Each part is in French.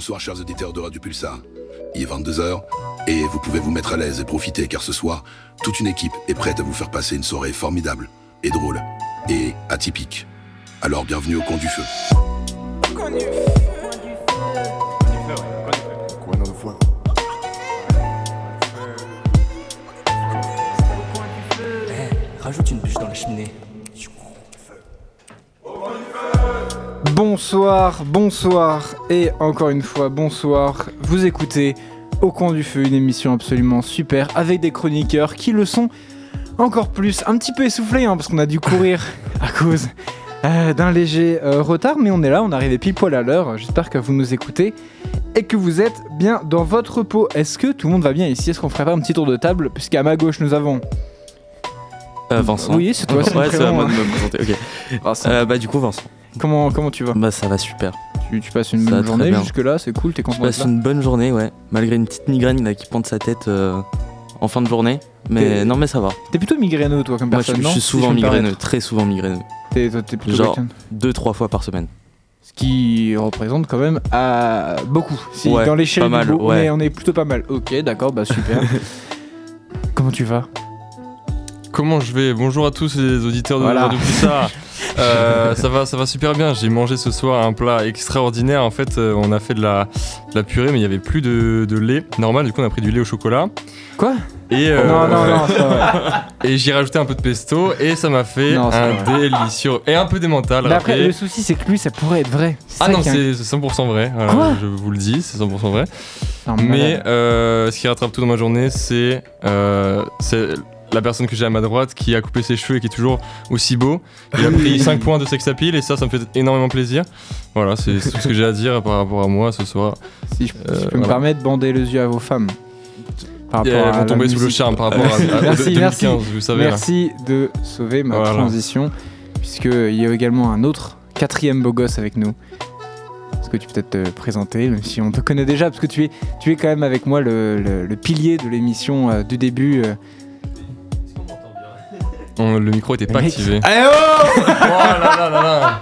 Bonsoir chers auditeurs de Radio Pulsar. Il est 22h et vous pouvez vous mettre à l'aise et profiter car ce soir, toute une équipe est prête à vous faire passer une soirée formidable et drôle et atypique. Alors bienvenue au Camp du Feu. Rajoute une bûche dans la cheminée. Bonsoir, bonsoir et encore une fois bonsoir. Vous écoutez Au coin du feu, une émission absolument super avec des chroniqueurs qui le sont encore plus, un petit peu essoufflés hein, parce qu'on a dû courir à cause euh, d'un léger euh, retard, mais on est là, on est arrivé pile poil à l'heure. J'espère que vous nous écoutez et que vous êtes bien dans votre peau. Est-ce que tout le monde va bien ici? Est-ce qu'on ferait pas un petit tour de table? Puisqu'à ma gauche nous avons. Euh, Vincent. Oui, c'est toi, c'est Ouais, c'est à moi de hein. me présenter. Ok. Vincent. Euh, bah, du coup, Vincent. Comment, comment tu vas? Bah, ça va super. Tu, tu passes une bonne journée jusque-là, c'est cool, t'es Je content d'être passe une bonne journée, ouais. Malgré une petite migraine là, qui pointe sa tête euh, en fin de journée. Mais non, mais ça va. T'es plutôt migraineux toi comme Moi, je, personne, je non suis Si souvent je migraineux, très souvent migraineux. T'es, plutôt Genre- Deux, trois fois par semaine. Ce qui représente quand même à beaucoup. Si Ouais, dans l'échelle pas du mal, on, ouais. est, on est plutôt pas mal. Ok, d'accord, bah super. Comment tu vas? Comment je vais? Bonjour à tous les auditeurs de Voilà. Radio Pulsar. Euh, ça va, ça va super bien. J'ai mangé ce soir un plat extraordinaire. En fait, euh, on a fait de la, de la purée, mais il n'y avait plus de, de lait normal. Du coup, on a pris du lait au chocolat. Quoi? Et, euh, Non, non, non, et j'ai rajouté un peu de pesto et ça m'a fait Non, un délicieux et un peu d'émental. Mais après, le souci, c'est que lui, ça pourrait être vrai. Ah non, c'est c'est 100% vrai. Voilà, Quoi? je vous le dis, c'est 100% vrai. Mais euh, ce qui rattrape tout dans ma journée, c'est euh, c'est la personne que j'ai à ma droite qui a coupé ses cheveux et qui est toujours aussi beau. Il a pris 5 points de sex appeal et ça, ça me fait énormément plaisir. Voilà, c'est tout ce que j'ai à dire par rapport à moi ce soir. si je, si je euh, peux me permettre, bander les yeux à vos femmes. Par Et rapport elles vont tomber sous le charme par rapport à, à- Merci, de- 2015, merci. vous savez. là. Merci de sauver ma Voilà. transition, puisqu'il y a également un autre quatrième beau gosse avec nous. Est-ce que tu peux peut-être te présenter, même si on te connaît déjà, parce que tu es, tu es quand même avec moi le, le- le pilier de l'émission euh, du début. euh. On- le micro était pas activé. Allez, oh oh là là là là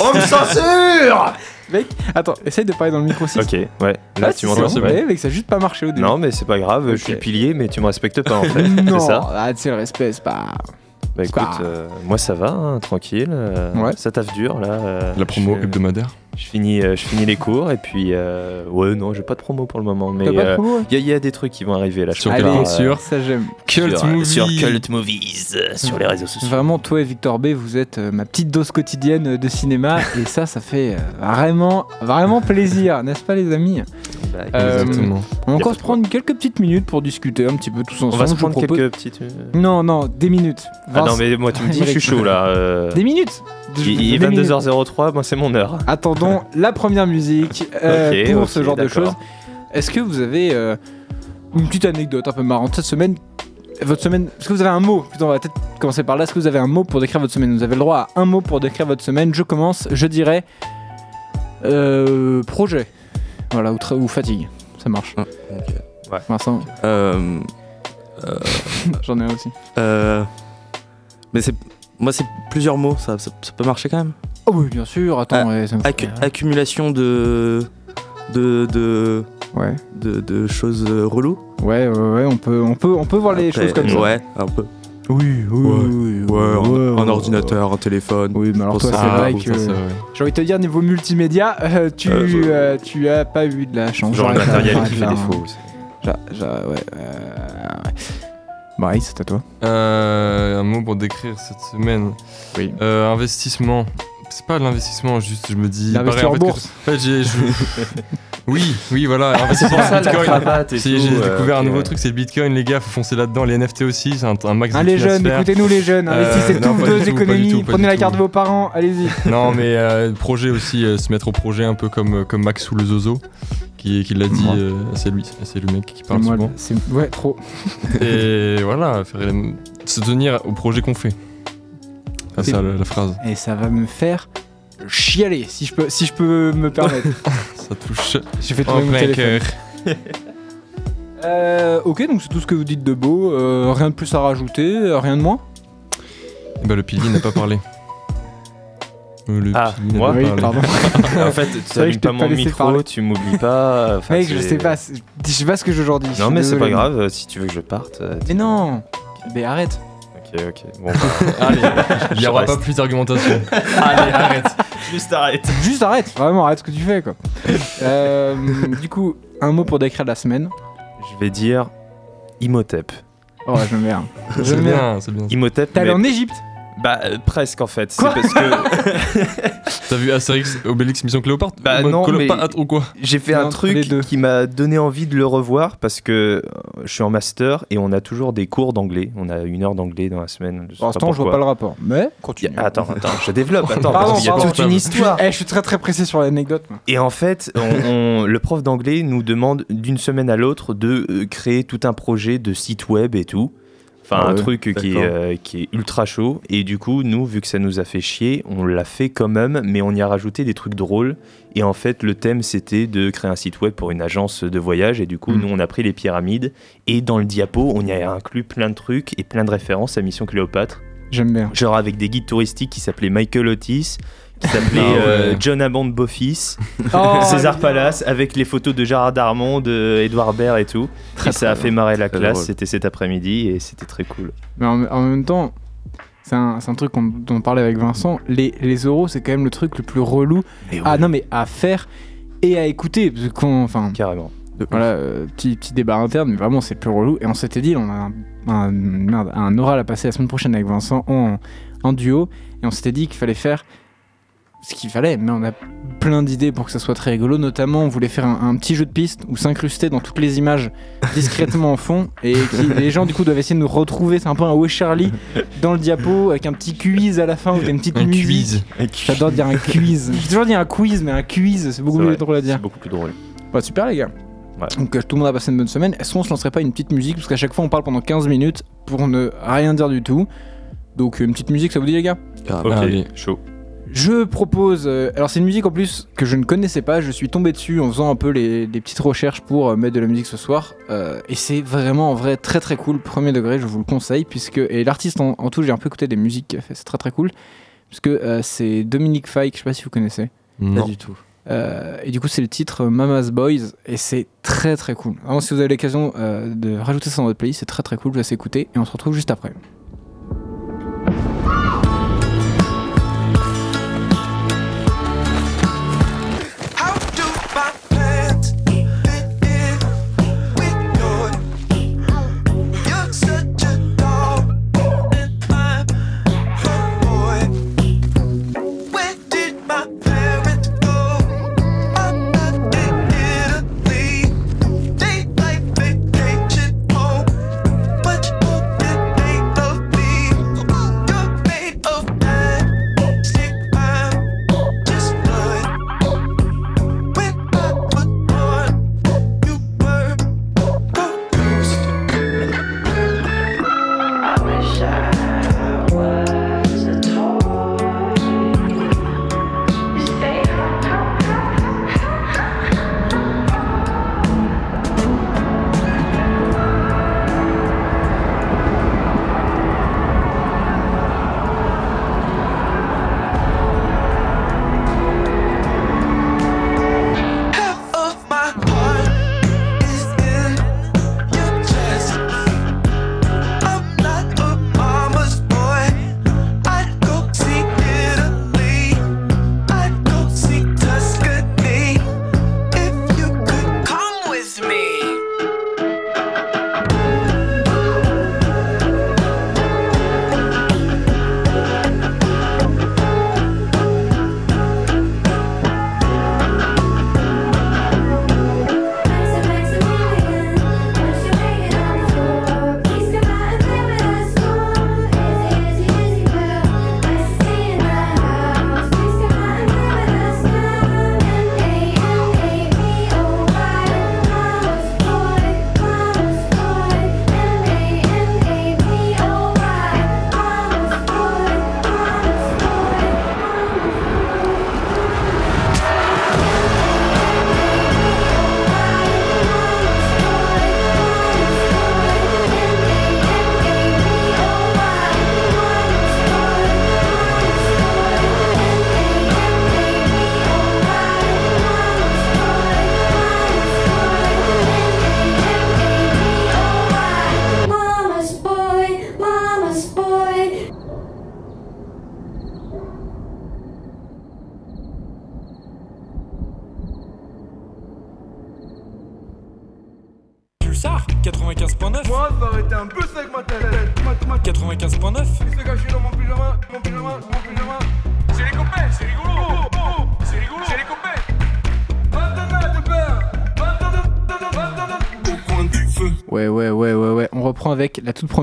On me censure Mec, attends, essaye de parler dans le micro aussi. Ok, ouais. Là, Ah, tu m'entends bon, ouais. mec, ça a juste pas marché au début. Non, mais c'est pas grave, je suis pilier, mais tu me respectes pas en fait. non, C'est ça ah, tu sais, le respect, c'est pas. Bah pas écoute, euh, moi ça va, hein, tranquille. euh, Ouais. Ça taffe dur là. euh, La promo je, hebdomadaire. Je finis, euh, je finis les cours et puis. euh, ouais, non, j'ai pas de promo pour le moment, mais de il ouais y, a- y a des trucs qui vont arriver là. Sur compte sur Ça, j'aime. Cult sur, Movie. sur Cult Movies, euh, sur les réseaux sociaux. Vraiment, toi et Victor B, vous êtes euh, ma petite dose quotidienne de cinéma et ça, ça fait euh, vraiment, vraiment plaisir, n'est-ce pas les amis? Bah, Euh, Exactement. On va encore se prendre quelques petites minutes pour discuter un petit peu tous ensemble. On va se prendre propose- quelques petites. euh, Non, non, des minutes. Ah non, mais moi tu me dis, je suis chaud là. euh, Des minutes Il est Des minutes. 22h03, moi c'est mon heure. Attendons la première musique euh, pour ce genre de choses. Est-ce que vous avez euh, une petite anecdote un peu marrante cette semaine? Votre semaine, est-ce que vous avez un mot? Plutôt, on va peut-être commencer par là. Est-ce que vous avez un mot pour décrire votre semaine? Vous avez le droit à un mot pour décrire votre semaine. Je commence, je dirais euh, projet. Voilà, ou, fatigue. Ça marche. Ah, ok. Vincent, Euh, j'en ai un aussi. euh, mais c'est. Moi, c'est plusieurs mots, ça, ça, ça peut marcher quand même. Oh oui, bien sûr. Attends, ouais, ça me Accu- accumulation de. de. de. Ouais, de, de choses euh, reloues. ouais, ouais, ouais, on peut, on peut, on peut voir les choses comme ça. Ouais, un peu. Oui, oui, Ouais. oui, oui, Ouais, un, ouais, un ouais, ordinateur, un téléphone. Oui, mais alors toi, c'est vrai que. J'ai envie de te dire, niveau multimédia, euh, tu, Euh, je- euh, tu as pas eu de la chance. Genre le matériel qui fait défaut. ouais. Marie, c'est à toi. Euh, un mot pour décrire cette semaine. Oui. Euh, investissement. C'est pas l'investissement, juste je me dis. L'investir pareil, en fait, bourse. que- en fait, je- oui, oui, voilà. C'est investissement pour ça la Bitcoin. cravate et Si, tout. j'ai euh, découvert un nouveau ouais. truc, c'est le Bitcoin, les gars, faut foncer là-dedans. Les NFT aussi, c'est un, un max de Allez thunes à se jeunes, écoutez-nous les jeunes, Euh, investissez vos du tout, du économies, tout, prenez la carte de vos parents, allez-y. Non, mais euh, projet aussi, euh, se mettre au projet un peu comme, comme Max ou le Zozo, qui, qui l'a dit, euh, c'est lui, c'est le mec qui C'est parle moi, souvent. c'est ouais, trop. Et voilà, faire les- se tenir au projet qu'on fait. C'est C'est- ça la, la phrase. Et ça va me faire chialer, si je peux, si je peux me permettre. Ça touche J'ai fait tomber mon téléphone. cœur. Euh, ok, donc c'est tout ce que vous dites de beau. euh, rien de plus à rajouter, euh, rien de moins? Ben, le pilier n'a pas parlé. Le Ah, moi oui, pardon. en fait, tu vrai que je allumes t'ai pas pas mon laissé micro, parler. tu m'oublies pas. enfin, Mec, je sais pas, je sais pas ce que je aujourd'hui. Non, mais c'est pas grave, si tu veux que je parte. Mais non Mais arrête Ok, ok. Bon, bah, Allez, il n'y Je aura reste. pas plus d'argumentation. Allez, arrête. juste arrête. Juste arrête, vraiment arrête ce que tu fais quoi. Euh, du coup, un mot pour décrire la semaine. Je vais dire Imhotep. Oh, j'aime bien. C'est J'aime bien. bien, c'est bien. Imhotep, T'es allé mais- en Égypte bah euh, presque en fait. C'est Quoi parce que T'as vu Astérix, Obélix, Mission Cléopâtre Bah Ou non, Cléopâtre ou quoi j'ai fait un les truc deux. qui m'a donné envie de le revoir parce que euh, je suis en master et on a toujours des cours d'anglais. On a une heure d'anglais dans la semaine. Pour l'instant, je vois pas le rapport. Mais continue. a- Attends, attends, je développe. Attends, Pardon, parce qu'il y a pardon. toute une histoire. Eh, je suis très très pressé sur l'anecdote. moi. Et en fait, on- on- le prof d'anglais nous demande d'une semaine à l'autre de euh, créer tout un projet de site web et tout. Enfin, Ah un ouais, truc qui est, d'accord. euh, qui est ultra chaud. Et du coup, nous, vu que ça nous a fait chier, on l'a fait quand même, mais on y a rajouté des trucs drôles. Et en fait, le thème, c'était de créer un site web pour une agence de voyage. Et du coup, Mm. nous, on a pris les pyramides. Et dans le diapo, on y a inclus plein de trucs et plein de références à Mission Cléopâtre. J'aime bien. Genre avec des guides touristiques qui s'appelaient Michael Otis, qui s'appelait Ah ouais. euh, John Hammond Boffis. Oh, César Palace avec les photos de Gérard Darmon, de Edouard Baird et tout. Très, et ça a fait marrer la Très classe. C'était cet après-midi et c'était très cool. Mais en, en même temps, c'est un, c'est un truc qu'on- dont on parlait avec Vincent. Les, les euros, c'est quand même le truc le plus relou. Ah non, mais à faire et à écouter. Enfin, Carrément. voilà, euh, petit, petit débat interne, mais vraiment, c'est le plus relou. Et on s'était dit, on a un, un- merde, un oral à passer la semaine prochaine avec Vincent en, en duo. Et on s'était dit qu'il fallait faire ce qu'il fallait, mais on a plein d'idées pour que ça soit très rigolo. Notamment, on voulait faire un, un petit jeu de piste où s'incruster dans toutes les images discrètement en fond et qui- les gens du coup doivent essayer de nous retrouver. C'est un peu un Où Charlie dans le diapo avec un petit quiz à la fin ou une petite Un musique. quiz. J'adore dire un quiz. J'ai toujours dit un quiz, mais un quiz, c'est beaucoup plus vrai, drôle à dire. C'est beaucoup plus drôle. Bah, super les gars. Ouais. Donc euh, tout le monde a passé une bonne semaine. Est-ce qu'on se lancerait pas une petite musique? Parce qu'à chaque fois on parle pendant 15 minutes pour ne rien dire du tout. Donc une petite musique, ça vous dit les gars? Carrément. Ok, Allez. chaud. Je propose. euh, alors c'est une musique en plus que je ne connaissais pas. Je suis tombé dessus en faisant un peu les, des petites recherches pour euh, mettre de la musique ce soir. Euh, et c'est vraiment en vrai très très cool. Premier degré, je vous le conseille. puisque Et l'artiste en, en tout, j'ai un peu écouté des musiques qu'il a fait. C'est très très cool. Puisque euh, c'est Dominique Fike, je sais pas si vous connaissez. Pas Non. du tout. Euh, et du coup, c'est le titre Mama's Boys et c'est très très cool. Vraiment, si vous avez l'occasion euh, de rajouter ça dans votre playlist, c'est très très cool. Je vous laisse écouter et on se retrouve juste après.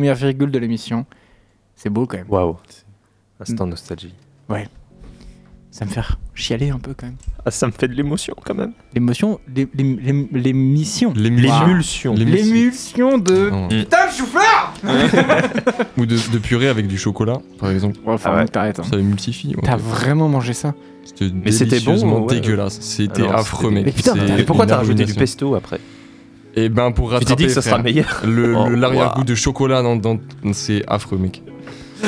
Première virgule de l'émission. C'est beau quand même. Waouh. Instant nostalgie. Ça me fait chialer un peu quand même. Ah, ça me fait de l'émotion quand même. L'émotion, l'é- l'é- l'é- l'émission. L'émulsion. L'émulsion. De. Putain, le chou-fleur Ou de, de purée avec du chocolat, par exemple. Ouais, Enfin, Ah ouais. t'arrêtes. hein. Ça émulsifie. ouais. T'as vraiment mangé ça C'était Mais c'était bon, délicieusement ouais. dégueulasse. C'était affreux. Mais putain, Mais pourquoi t'as rajouté du pesto après? Et ben pour Tu rattraper. t'es dit que ça sera meilleur Le, Oh, le- l'arrière-goût de chocolat dans, dans- c'est affreux, mec.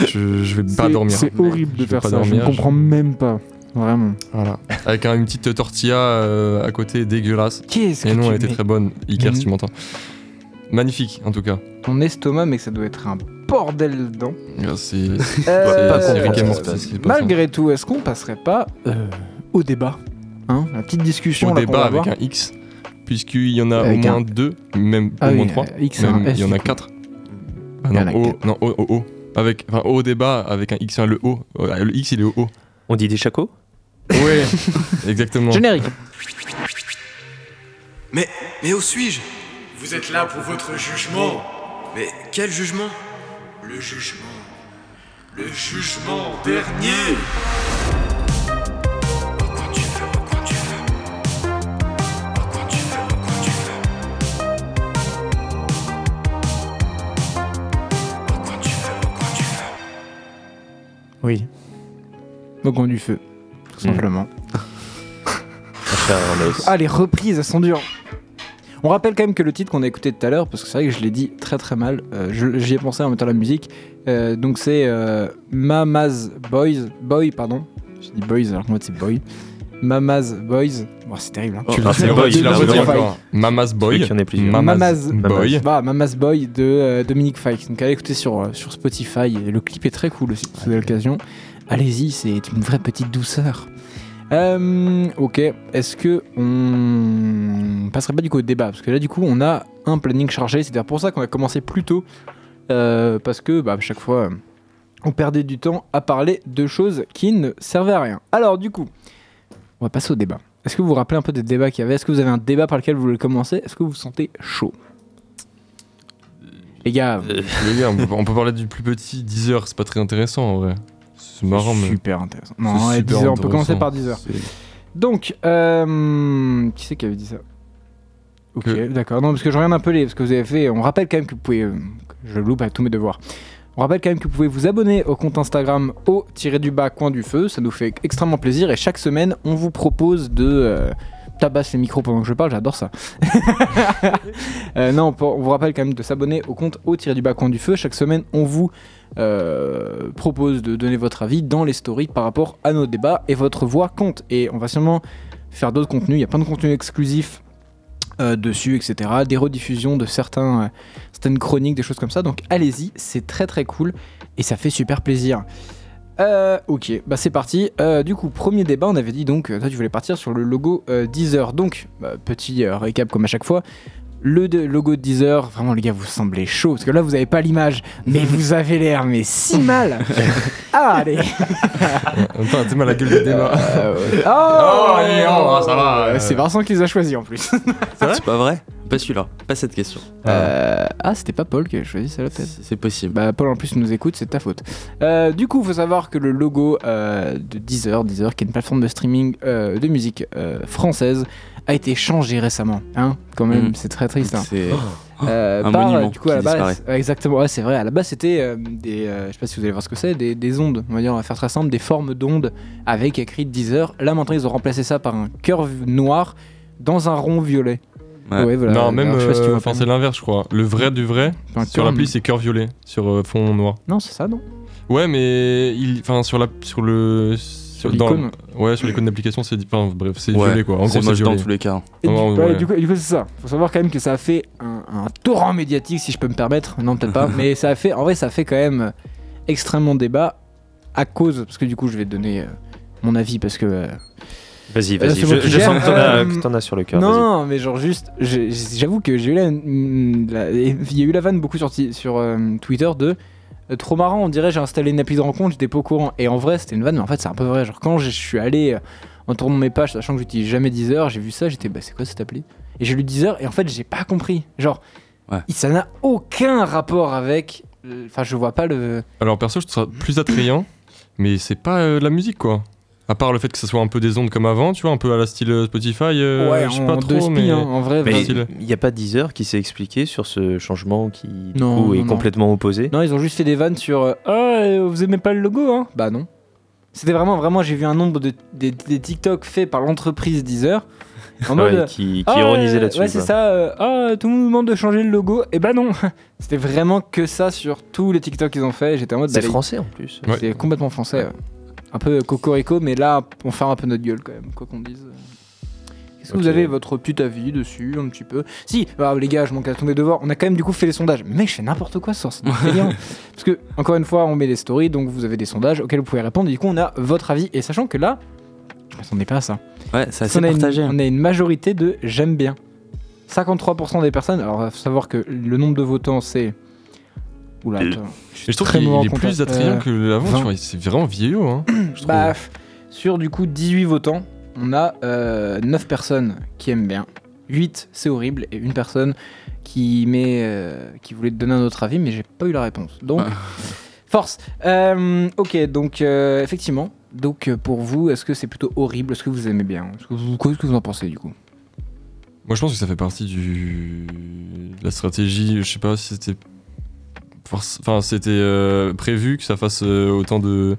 Je, je vais pas dormir. C'est horrible de faire ça. Je ne comprends même pas. Vraiment. Voilà. Avec un- une petite tortilla euh, à côté dégueulasse. Qu'est-ce que Et non, tu elle était très bonne. Iker, si tu m'entends. Magnifique, en tout cas. Ton estomac, mais que ça doit être un bordel dedans. C'est c'est- Euh, ça. Malgré tout, est-ce qu'on passerait pas euh, au débat hein La petite discussion Au là, qu'on débat avec avoir. un X, puisqu'il y en a Avec au moins un- deux, même Ah au oui, moins trois. euh, X, Même, un S, il y en a quatre. Ah non, quatre. non, au, au, au. Avec, enfin, au débat avec un X, le O. Euh, Le X, il est au O. On dit des chacos Ouais, exactement. Générique. Mais, mais où suis-je? Vous êtes là pour votre jugement. Mais quel jugement? Le jugement. Le jugement dernier. Oui. Au coin du feu. Tout Hmm. simplement. Ah, les reprises, elles sont dures. On rappelle quand même que le titre qu'on a écouté tout à l'heure, parce que c'est vrai que je l'ai dit très très mal, euh, j'y ai pensé en mettant la musique. euh, donc c'est euh, Mama's Boys, Boy, pardon. Je dis Boys alors qu'en fait c'est Boy. Mama's Boys. Bon, c'est terrible. Hein. Tu Ah, l'as fait, Boy. Mama's Boy. y en ait plusieurs. Mama's, Mama's- Boy. Bah, Mama's Boy de euh, Dominique Fike. Donc allez écouter sur, euh, sur Spotify. Et le clip est très cool aussi, si vous avez l'occasion. Allez-y, c'est une vraie petite douceur. Euh, ok, est-ce que on passerait pas du coup au débat? Parce que là, du coup, on a un planning chargé. C'est d'ailleurs pour ça qu'on a commencé plus tôt. Euh, parce que bah, à chaque fois, on perdait du temps à parler de choses qui ne servaient à rien. Alors, du coup, on va passer au débat. Est-ce que vous vous rappelez un peu des débats qu'il y avait? Est-ce que vous avez un débat par lequel vous voulez commencer? Est-ce que vous vous sentez chaud? Les gars, Les gars, on peut, on peut parler du plus petit 10 heures, c'est pas très intéressant en vrai. C'est marrant, mais. super intéressant. Non, ouais, super 10 heures, on peut commencer par 10 heures. Donc, euh, qui c'est qui avait dit ça? Ok, Que- d'accord. Non, parce que je regarde un peu les, ce que vous avez fait. On rappelle quand même que vous pouvez. euh, je loupe à tous mes devoirs. On rappelle quand même que vous pouvez vous abonner au compte Instagram au-du-bas coin du feu. Ça nous fait extrêmement plaisir. Et chaque semaine, on vous propose de. Euh, tabasse les micros pendant que je parle, j'adore ça. Euh, non, on vous rappelle quand même de s'abonner au compte au-du-bas coin du feu. Chaque semaine, on vous euh, propose de donner votre avis dans les stories par rapport à nos débats et votre voix compte. Et on va sûrement faire d'autres contenus. Il y a plein de contenus exclusifs euh, dessus, etc. Des rediffusions de certains, euh, certaines chroniques, des choses comme ça. Donc allez-y, c'est très très cool et ça fait super plaisir. Euh, ok, bah c'est parti. Du coup, premier débat, on avait dit donc, toi tu voulais partir sur le logo Deezer. Donc, bah, petit récap comme à chaque fois. Le de- logo de Deezer, vraiment les gars, vous semblez chaud parce que là vous avez pas l'image, mais vous avez l'air mais si mal. Ah, allez. Attends, t'es mal la gueule du débat. Euh, ouais. oh, Oh, allez, oh, ça va, euh. C'est Vincent qui les a choisis en plus. C'est pas vrai Pas celui-là, pas cette question. Euh, ah, c'était pas Paul qui avait choisi celle-là peut-être. C'est c'est possible. Bah, Paul en plus nous écoute, c'est de ta faute. Euh, du coup, faut savoir que le logo euh, de Deezer, Deezer, qui est une plateforme de streaming euh, de musique euh, française, a été changé récemment. Hein, quand même, Mm. c'est très triste. hein. C'est Euh, un par, monument du coup, à la base, exactement, ouais, c'est vrai. À la base, c'était euh, des, euh, je sais pas si vous allez voir ce que c'est, des, des ondes. On va dire, on va faire très simple, des formes d'ondes avec écrit Deezer. Là, maintenant, ils ont remplacé ça par un cœur noir dans un rond violet. Ouais. voilà. non, même. Alors, je sais pas si tu euh, Enfin, c'est l'inverse, je crois. Le vrai du vrai. Un sur l'appli, c'est cœur violet, sur euh, fond noir. Non, c'est ça, non? Ouais, mais. il- Enfin, sur, la, sur le. Sur, dans- l'icône. Ouais, sur l'icône d'application, c'est. Enfin, bref, c'est Ouais, violet quoi. En gros, c'est dans tous les cas. Et du, ouais, ouais. du coup, du coup, c'est ça. Faut savoir quand même que ça a fait un, un torrent médiatique, si je peux me permettre. Non, peut-être pas. mais ça a fait, en vrai, ça a fait quand même extrêmement débat à cause, parce que du coup, je vais donner euh, mon avis parce que euh, Vas-y, Euh, vas-y. Je, sens que t'en as, Euh, que t'en as sur le cœur. vas-y. Non, mais genre juste, j'ai- j'avoue que j'ai eu la, la- il y a eu la vanne beaucoup sur, sur euh, Twitter de euh, trop marrant, on dirait j'ai installé une appli de rencontre, j'étais pas au courant. Et en vrai, c'était une vanne, mais en fait, c'est un peu vrai. Genre quand je suis allé euh, en tournant mes pages, sachant que j'utilise jamais Deezer, j'ai vu ça, j'étais bah c'est quoi cette appli? Et j'ai lu Deezer et en fait, j'ai pas compris. Genre, Ouais. ça n'a aucun rapport avec. euh, Enfin, je vois pas le. Alors perso, je trouve ça plus attrayant, mais c'est pas euh, de la musique quoi. À part le fait que ça soit un peu des ondes comme avant, tu vois, un peu à la style euh, Spotify, euh, ouais, je sais en pas trop, spies, mais... hein, en vrai. Il n'y a pas Deezer qui s'est expliqué sur ce changement qui du Non, coup, est non, complètement opposé? Non, ils ont juste fait des vannes sur euh, Ah, euh, vous aimez pas le logo, hein? Bah non. C'était vraiment, vraiment, j'ai vu un nombre de des, des TikTok faits par l'entreprise Deezer. En mode. Ouais, qui, qui Ah, ironisait là-dessus. Ouais, c'est ça. euh, Ah, tout le monde demande de changer le logo. Et bah non. C'était vraiment que ça sur tous les TikTok qu'ils ont fait. J'étais en mode. C'est bah, français en plus. Ouais. C'est complètement français. ouais. Un peu cocorico, mais là, on fait un peu notre gueule quand même, quoi qu'on dise. Est-ce que vous avez votre petit avis dessus, un petit peu? Si, bah, les gars, je manque à tomber devoir. On a quand même du coup fait les sondages. Mais mec, je fais n'importe quoi sur ce. Parce que, encore une fois, on met les stories, donc vous avez des sondages auxquels vous pouvez répondre. Et du coup, on a votre avis. Et sachant que là, je m'attendais pas à ça. Ouais, c'est assez on, a partagé. hein. une, on a une majorité de j'aime bien. 53% des personnes. Alors, faut savoir que le nombre de votants, c'est. Oula, Euh, attends. Je trouve qu'il est plus attrayant Euh, que l'avant, 20. tu vois, c'est vraiment vieillot, hein. je. Bah, sur du coup 18 votants, on a euh, 9 personnes qui aiment bien, 8 c'est horrible, et une personne qui, met, euh, qui voulait te donner un autre avis, mais j'ai pas eu la réponse. Donc, Ouais. force. Euh, ok, donc euh, effectivement, donc euh, pour vous, est-ce que c'est plutôt horrible? Est-ce que vous aimez bien? Est-ce que vous- Qu'est-ce que vous en pensez du coup? Moi, je pense que ça fait partie du de la stratégie. Je sais pas si c'était enfin c'était euh, prévu que ça fasse euh, autant de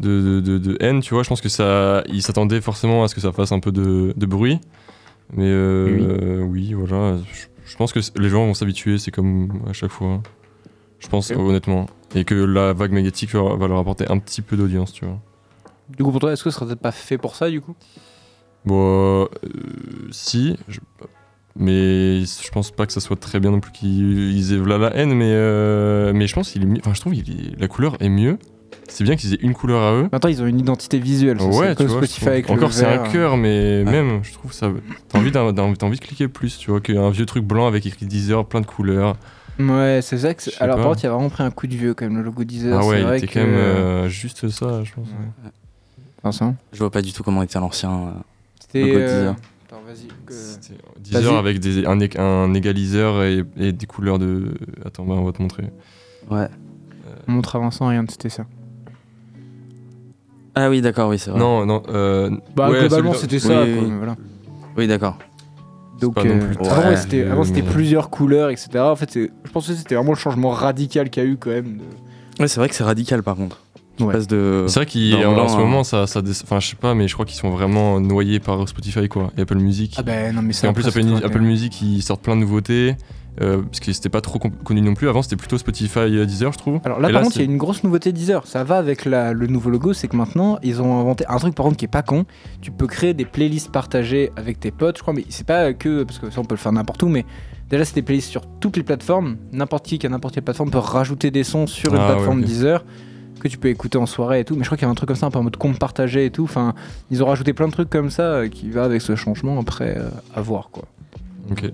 de, de, de- de haine, tu vois. Je pense que ça, ils s'attendaient forcément à ce que ça fasse un peu de, de bruit. Mais euh, oui. voilà. Je, je pense que les gens vont s'habituer. C'est comme à chaque fois. Je pense honnêtement. Et que la vague médiatique va va leur apporter un petit peu d'audience, tu vois. Du coup, pour toi, est-ce que ce serait peut-être pas fait pour ça du coup? Bon, si, je- mais je pense pas que ça soit très bien non plus qu'ils aient là la haine, mais, euh, mais je pense qu'il est mieux. Enfin, je trouve que la couleur est mieux. C'est bien qu'ils aient une couleur à eux. Maintenant, ils ont une identité visuelle. ça, ouais, c'est tu vois. Spotify avec Encore, c'est un cœur, mais Ouais. même, je trouve ça. T'as envie, d'un- d'un- t'as envie de cliquer plus, tu vois, qu'un vieux truc blanc avec écrit Deezer, plein de couleurs. Ouais, c'est ça. Que c'est- Alors, pas. par contre, il a vraiment pris un coup de vieux quand même, le logo Deezer. ah c'est ouais, il vrai était que- quand même euh, juste ça, je pense. Vincent? Je vois pas du tout comment était l'ancien. euh, C'était. Logo euh, Deezer. Attends, vas-y. que- C'était Deezer Vas-y. avec des, un, un égaliseur et, et des couleurs de. Attends, bah, on va te montrer. Ouais. On montre à Vincent, rien, c'était ça. Ah oui, d'accord, oui, c'est vrai. Non, non. Euh, Bah, ouais, globalement, c'était ça. Oui, voilà. Oui, d'accord. Donc, euh, ouais, c'était, avant, c'était mais- plusieurs couleurs, etc. En fait, je pense que c'était vraiment le changement radical qu'il y a eu quand même. de- Ouais, c'est vrai que c'est radical par contre. Ouais. de. C'est vrai qu'en ce hein. moment, ça, enfin, je sais pas, mais je crois qu'ils sont vraiment noyés par Spotify, quoi, et Apple Music. Ah ben non, mais et en plus, Apple. Music, ils sortent plein de nouveautés, euh, parce que c'était pas trop con- connu non plus. Avant, c'était plutôt Spotify euh, Deezer, je trouve. Alors là, Et par contre, il y a une grosse nouveauté Deezer. Ça va avec la- le nouveau logo, c'est que maintenant, ils ont inventé un truc par contre qui est pas con. Tu peux créer des playlists partagées avec tes potes, je crois, mais c'est pas que parce que ça on peut le faire n'importe où, mais déjà c'est des playlists sur toutes les plateformes. N'importe qui qui a n'importe quelle plateforme peut rajouter des sons sur une Ah, ouais, plateforme. Deezer que tu peux écouter en soirée et tout. Mais je crois qu'il y a un truc comme ça, un peu en mode compte partagé et tout. Enfin, ils ont rajouté plein de trucs comme ça euh, qui va avec ce changement après euh, à voir quoi. Ok.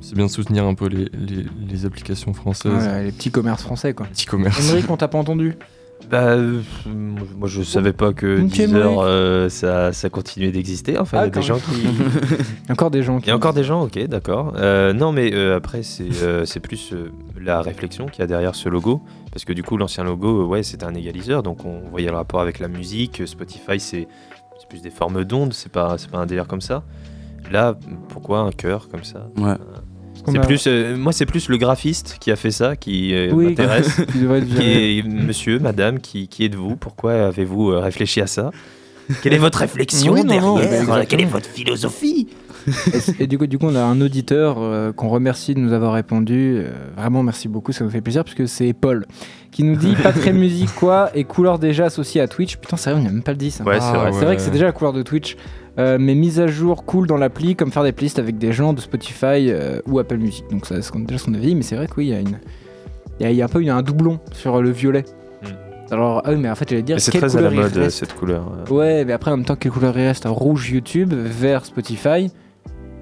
C'est bien de soutenir un peu les, les, les applications françaises. Les petits commerces français quoi. Petit commerce. Émeric, on t'a pas entendu Bah, euh, moi je savais pas que Ok, Deezer euh, ça, ça continuait d'exister. Enfin, il y Ah, a des quand gens qui. Encore des gens qui. Il y a encore des gens, ok, d'accord. Euh, non, mais euh, après, c'est euh, c'est plus euh, la réflexion qu'il y a derrière ce logo. Parce que du coup, l'ancien logo, ouais, c'était un égaliseur. Donc, on voyait le rapport avec la musique. Spotify, c'est c'est plus des formes d'ondes. C'est pas, c'est pas un délire comme ça. Là, pourquoi un cœur comme ça? Ouais. C'est a- plus, euh, moi, c'est plus le graphiste qui a fait ça qui euh, Oui. m'intéresse. qui devrait être qui viré. est monsieur, madame, qui, qui êtes-vous Pourquoi avez-vous euh, réfléchi à ça? Quelle est votre réflexion Oui, non, non, bah, derrière. Quelle est votre philosophie? Et, du, coup, du coup, on a un auditeur euh, qu'on remercie de nous avoir répondu. Euh, vraiment, merci beaucoup, ça nous fait plaisir, puisque c'est Paul qui nous dit pas très musique quoi et couleur déjà associée à Twitch. Putain, c'est vrai, on n'a même pas le dit ça. Ouais, c'est Ah, vrai. C'est vrai ouais. que c'est déjà la couleur de Twitch. Euh, mais mise à jour cool dans l'appli, comme faire des playlists avec des gens de Spotify euh, ou Apple Music. Donc, ça, c'est ce qu'on- déjà ce qu'on avait dit, mais c'est vrai que oui, il y a une. Il y a, il y a un peu il y a un doublon sur le violet. Hmm. Alors, ah oui, mais en fait, j'allais dire c'est quelle très à la mode cette couleur. Ouais, mais après, en même temps, quelle couleur il reste? Rouge YouTube, vert Spotify,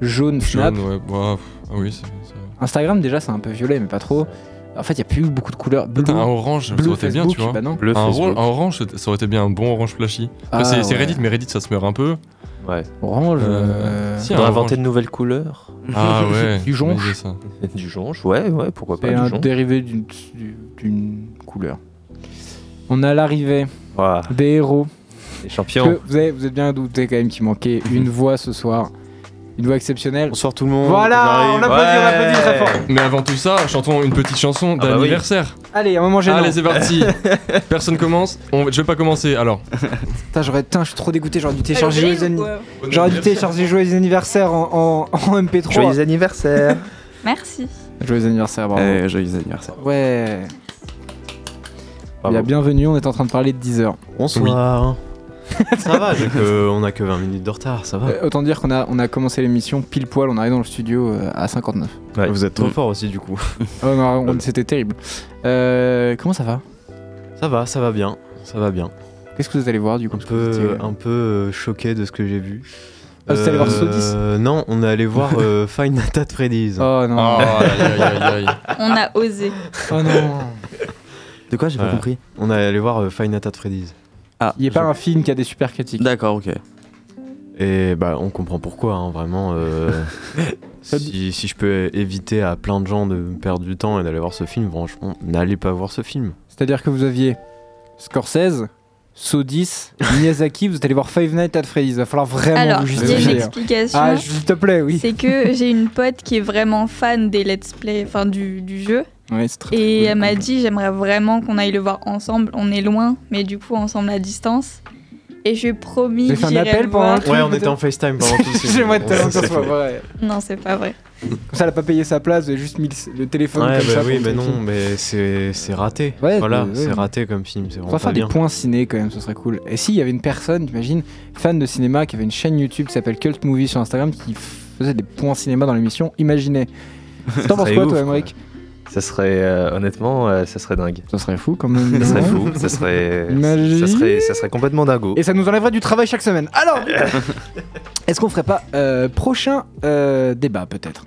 jaune Snap. Jaune, ouais. bah, pff, ah oui, c'est. c'est- Instagram, déjà, c'est un peu violet, mais pas trop. En fait, il n'y a plus beaucoup de couleurs. Blue, Putain, un orange, ça bleu aurait été bien, tu vois. bah non. Bleu Un, orange, ça aurait été bien, un bon orange flashy. Ah, c'est c'est ouais. Reddit, mais Reddit, ça se meurt un peu. Ouais. Orange. Euh, euh, si, On a inventé de nouvelles couleurs. Ah ouais. Du jonche. du jonche, ouais, ouais, pourquoi pas C'est un jonche. dérivé d'une- du- d'une couleur. On a l'arrivée Voilà, des héros. les champions. que vous, avez, vous êtes bien douté quand même qu'il manquait une voix ce soir. Une voix exceptionnelle. Bonsoir tout le monde. Voilà, on applaudit, on applaudit très fort. Mais avant tout ça, chantons une petite chanson Ah bah oui. d'anniversaire. Allez, un moment gênant. Allez, c'est parti. Personne commence. On- Je vais pas commencer. Alors. Putain, j'aurais, putain, je suis trop dégoûté. J'aurais dû télécharger Joyeux, ou Anni- quoi j'aurais dû télécharger Joyeux anniversaire en, en, en MP3. Joyeux anniversaire. Merci. Joyeux anniversaire, bravo. Eh, joyeux anniversaire. Ouais. Bravo. Bien, bienvenue, on est en train de parler de 10 heures. Bonsoir. Ça va, que- on a que 20 minutes de retard, ça va. Euh, autant dire qu'on a, on a commencé l'émission pile poil, on arrive dans le studio euh, à 59. ouais. Vous êtes trop Mm. fort aussi du coup. Oh, non, on- c'était terrible. Euh, comment ça va? Ça va, ça va bien, ça va bien. Qu'est-ce que vous allez voir du coup? Un parce que vous peu, étiez- un peu euh, choqué de ce que j'ai vu. Ah, vous êtes allé voir Saw 10 Euh, Non, on est allé voir euh, Nights at Freddy's. Oh non. Oh, aïe, aïe, aïe, aïe. On a osé. Oh non. De quoi? J'ai pas compris. On est allé voir euh, Nights at Freddy's. Ah, Il n'y a pas un film qui a des super critiques. D'accord, ok. Et bah, on comprend pourquoi, hein, vraiment. euh, si, si je peux éviter à plein de gens de perdre du temps et d'aller voir ce film, franchement, n'allez pas voir ce film. C'est-à-dire que vous aviez Scorsese, Saw 10, Miyazaki, vous êtes allé voir Five Nights at Freddy's. Va falloir vraiment Alors, vous il a une justifier. hein. explication. Ah, s'il te plaît, oui. C'est que j'ai une pote qui est vraiment fan des let's play, enfin du, du jeu. Ouais, c'est très, Et très elle m'a dit j'aimerais vraiment qu'on aille le voir ensemble. On est loin, mais du coup ensemble à distance. Et je lui ai promis que fait un appel pendant Ouais, on était en FaceTime pendant tout film. J'aimerais tellement que ça soit vrai. Non, c'est pas vrai. Comme ça, elle a pas payé sa place, vous avez juste mis le- téléphone Ouais, comme bah ça. oui, mais non, film. mais c'est c'est raté. Ouais, voilà, ouais, c'est ouais. raté comme film, c'est On vraiment va pas faire des points ciné quand même, ce serait cool. Et s'il y avait une personne, t'imagines, fan de cinéma, qui avait une chaîne YouTube qui s'appelle Cult Movie sur Instagram, qui faisait des points cinéma dans l'émission, imaginez. T'en penses quoi, ouf, toi. Emmerich? Ça serait, euh, honnêtement, euh, ça serait dingue. Ça serait fou quand même. Ça serait fou, ça serait, ça serait, ça serait complètement dingo. Et ça nous enlèverait du travail chaque semaine. Alors, est-ce qu'on ferait pas euh, prochain euh, débat peut-être?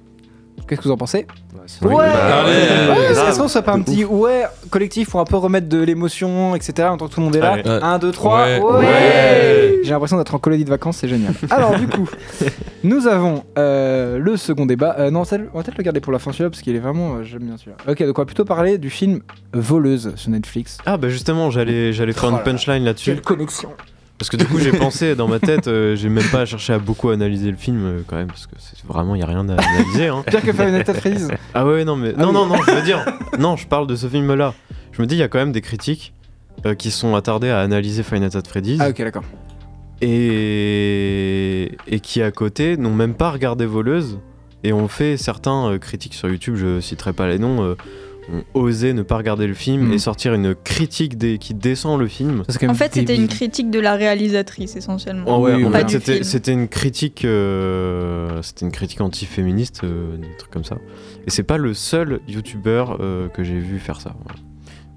Qu'est-ce que vous en pensez Ouais, bah. Ouais, Est-ce qu'on se fait pas un petit ouais collectif pour un peu remettre de l'émotion, etc. En tant que tout le monde est là. Allez. Ouais. 1, 2, 3. Ouais. Ouais. J'ai l'impression d'être en colonie de vacances, c'est génial. Alors, du coup, nous avons euh, le second débat. Euh, non, on va peut-être le garder pour la fin celui-là parce qu'il est vraiment. euh, J'aime bien celui-là. Ok, donc on va plutôt parler du film Voleuse sur Netflix. Ah bah justement, j'allais j'allais faire Oh une punchline là-dessus. Quelle connexion Parce que du coup, j'ai pensé dans ma tête, euh, j'ai même pas cherché à beaucoup analyser le film euh, quand même, parce que c'est vraiment, il y a rien à analyser. Hein. Pire que at Freddy's. Ah ouais, non, mais. Ah non, oui. non, non, je veux dire. Non, je parle de ce film-là. Je me dis, il y a quand même des critiques euh, qui sont attardés à analyser Nights at Freddy's. Ah, ok, d'accord. et, et qui à côté n'ont même pas regardé Voleuse et ont fait certains euh, critiques sur YouTube, je citerai pas les noms, euh, ont osé ne pas regarder le film Mhm. et sortir une critique des, qui descend le film. En fait, c'était une critique de la réalisatrice essentiellement. Oh ouais, oui, en oui. Pas fait, du c'était une critique, euh, c'était une critique anti-féministe, euh, des trucs comme ça. Et c'est pas le seul YouTuber euh, que j'ai vu faire ça. voilà.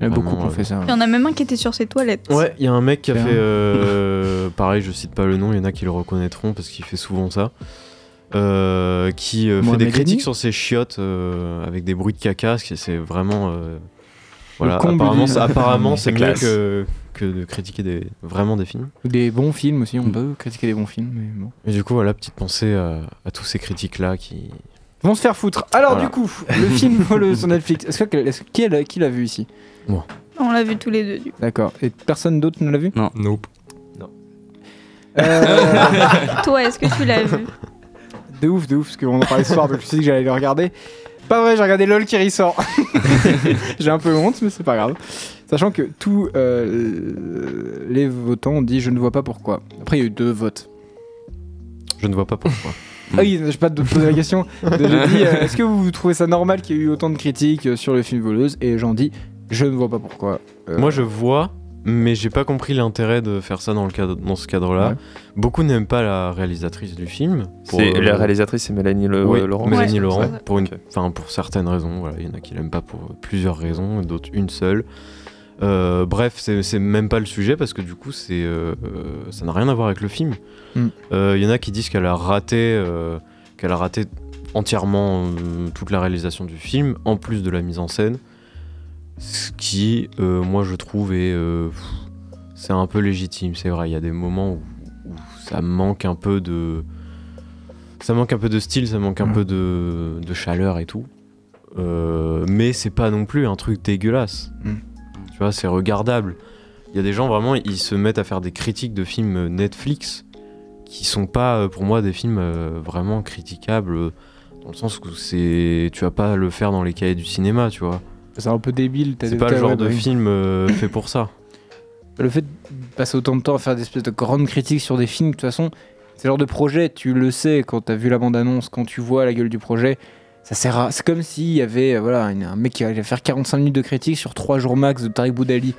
Il y en a beaucoup qui ont euh, fait ça. Il y en a même un qui était sur ses toilettes. Ouais, il y a un mec qui a fait. euh, pareil, je cite pas le nom, il y en a qui le reconnaîtront parce qu'il fait souvent ça. Euh, qui euh, fait Mohamed des critiques sur ses chiottes euh, avec des bruits de caca, ce qui c'est vraiment. euh, voilà, apparemment, c'est- apparemment c'est C'est mieux que, que de critiquer des, vraiment des films. Ou Des bons films aussi, on Mm. peut critiquer des bons films, mais bon. Et du coup, voilà, petite pensée à, à tous ces critiques-là qui. Vont se faire foutre. Alors, Voilà. du coup, le film Voleuse sur Netflix, est-ce que, qui, l'a- qui l'a vu ici? On l'a vu tous les deux. Du coup. D'accord. Et personne d'autre ne l'a vu? Nope. Euh, Toi, est-ce que tu l'as vu? De ouf, de ouf, parce qu'on en parlait ce soir, donc je me suis dit que j'allais le regarder. Pas vrai, j'ai regardé LOL qui ressort. j'ai un peu honte, mais c'est pas grave. Sachant que tous euh, les votants ont dit je ne vois pas pourquoi. Après, il y a eu deux votes. Je ne vois pas pourquoi. Ah oui, je pas te poser la question. J'ai dit euh, est-ce que vous trouvez ça normal qu'il y ait eu autant de critiques euh, sur le film Voleuse Et j'en dis je ne vois pas pourquoi. Euh, Moi, je vois, mais j'ai pas compris l'intérêt de faire ça dans, le cadre, dans ce cadre-là. Ouais. Beaucoup n'aiment pas la réalisatrice du film. pour, C'est euh, la réalisatrice, c'est Mélanie Le- Oui, Laurent. Mélanie Ouais, Laurent, pour, une, Ok. enfin, pour certaines raisons. Voilà, il y en a qui l'aiment pas pour plusieurs raisons, d'autres une seule. Euh, bref, c'est même pas le sujet parce que du coup, c'est euh, ça n'a rien à voir avec le film. Mm. Euh, Il y en a qui disent qu'elle a raté, euh, qu'elle a raté entièrement euh, toute la réalisation du film, en plus de la mise en scène. Ce qui, euh, moi, je trouve, est, euh, c'est un peu légitime. C'est vrai, il y a des moments où, où ça manque un peu de, ça manque un peu de style, ça manque un Mm. peu de, de chaleur et tout. Euh, mais c'est pas non plus un truc dégueulasse. Mm. Tu vois, c'est regardable. Il y a des gens vraiment, ils se mettent à faire des critiques de films Netflix qui sont pas pour moi des films vraiment critiquables dans le sens où c'est tu vas pas le faire dans les cahiers du cinéma, tu vois. C'est un peu débile. t'as C'est pas le genre ouais, de bah film euh, fait pour ça. Le fait de passer autant de temps à faire des espèces de grandes critiques sur des films, de toute façon, c'est le genre de projet, tu le sais quand t'as vu la bande-annonce, quand tu vois la gueule du projet, ça sert à... C'est comme s'il y avait euh, voilà, un mec qui allait faire 45 minutes de critique sur 3 jours max de Tariq Boudali.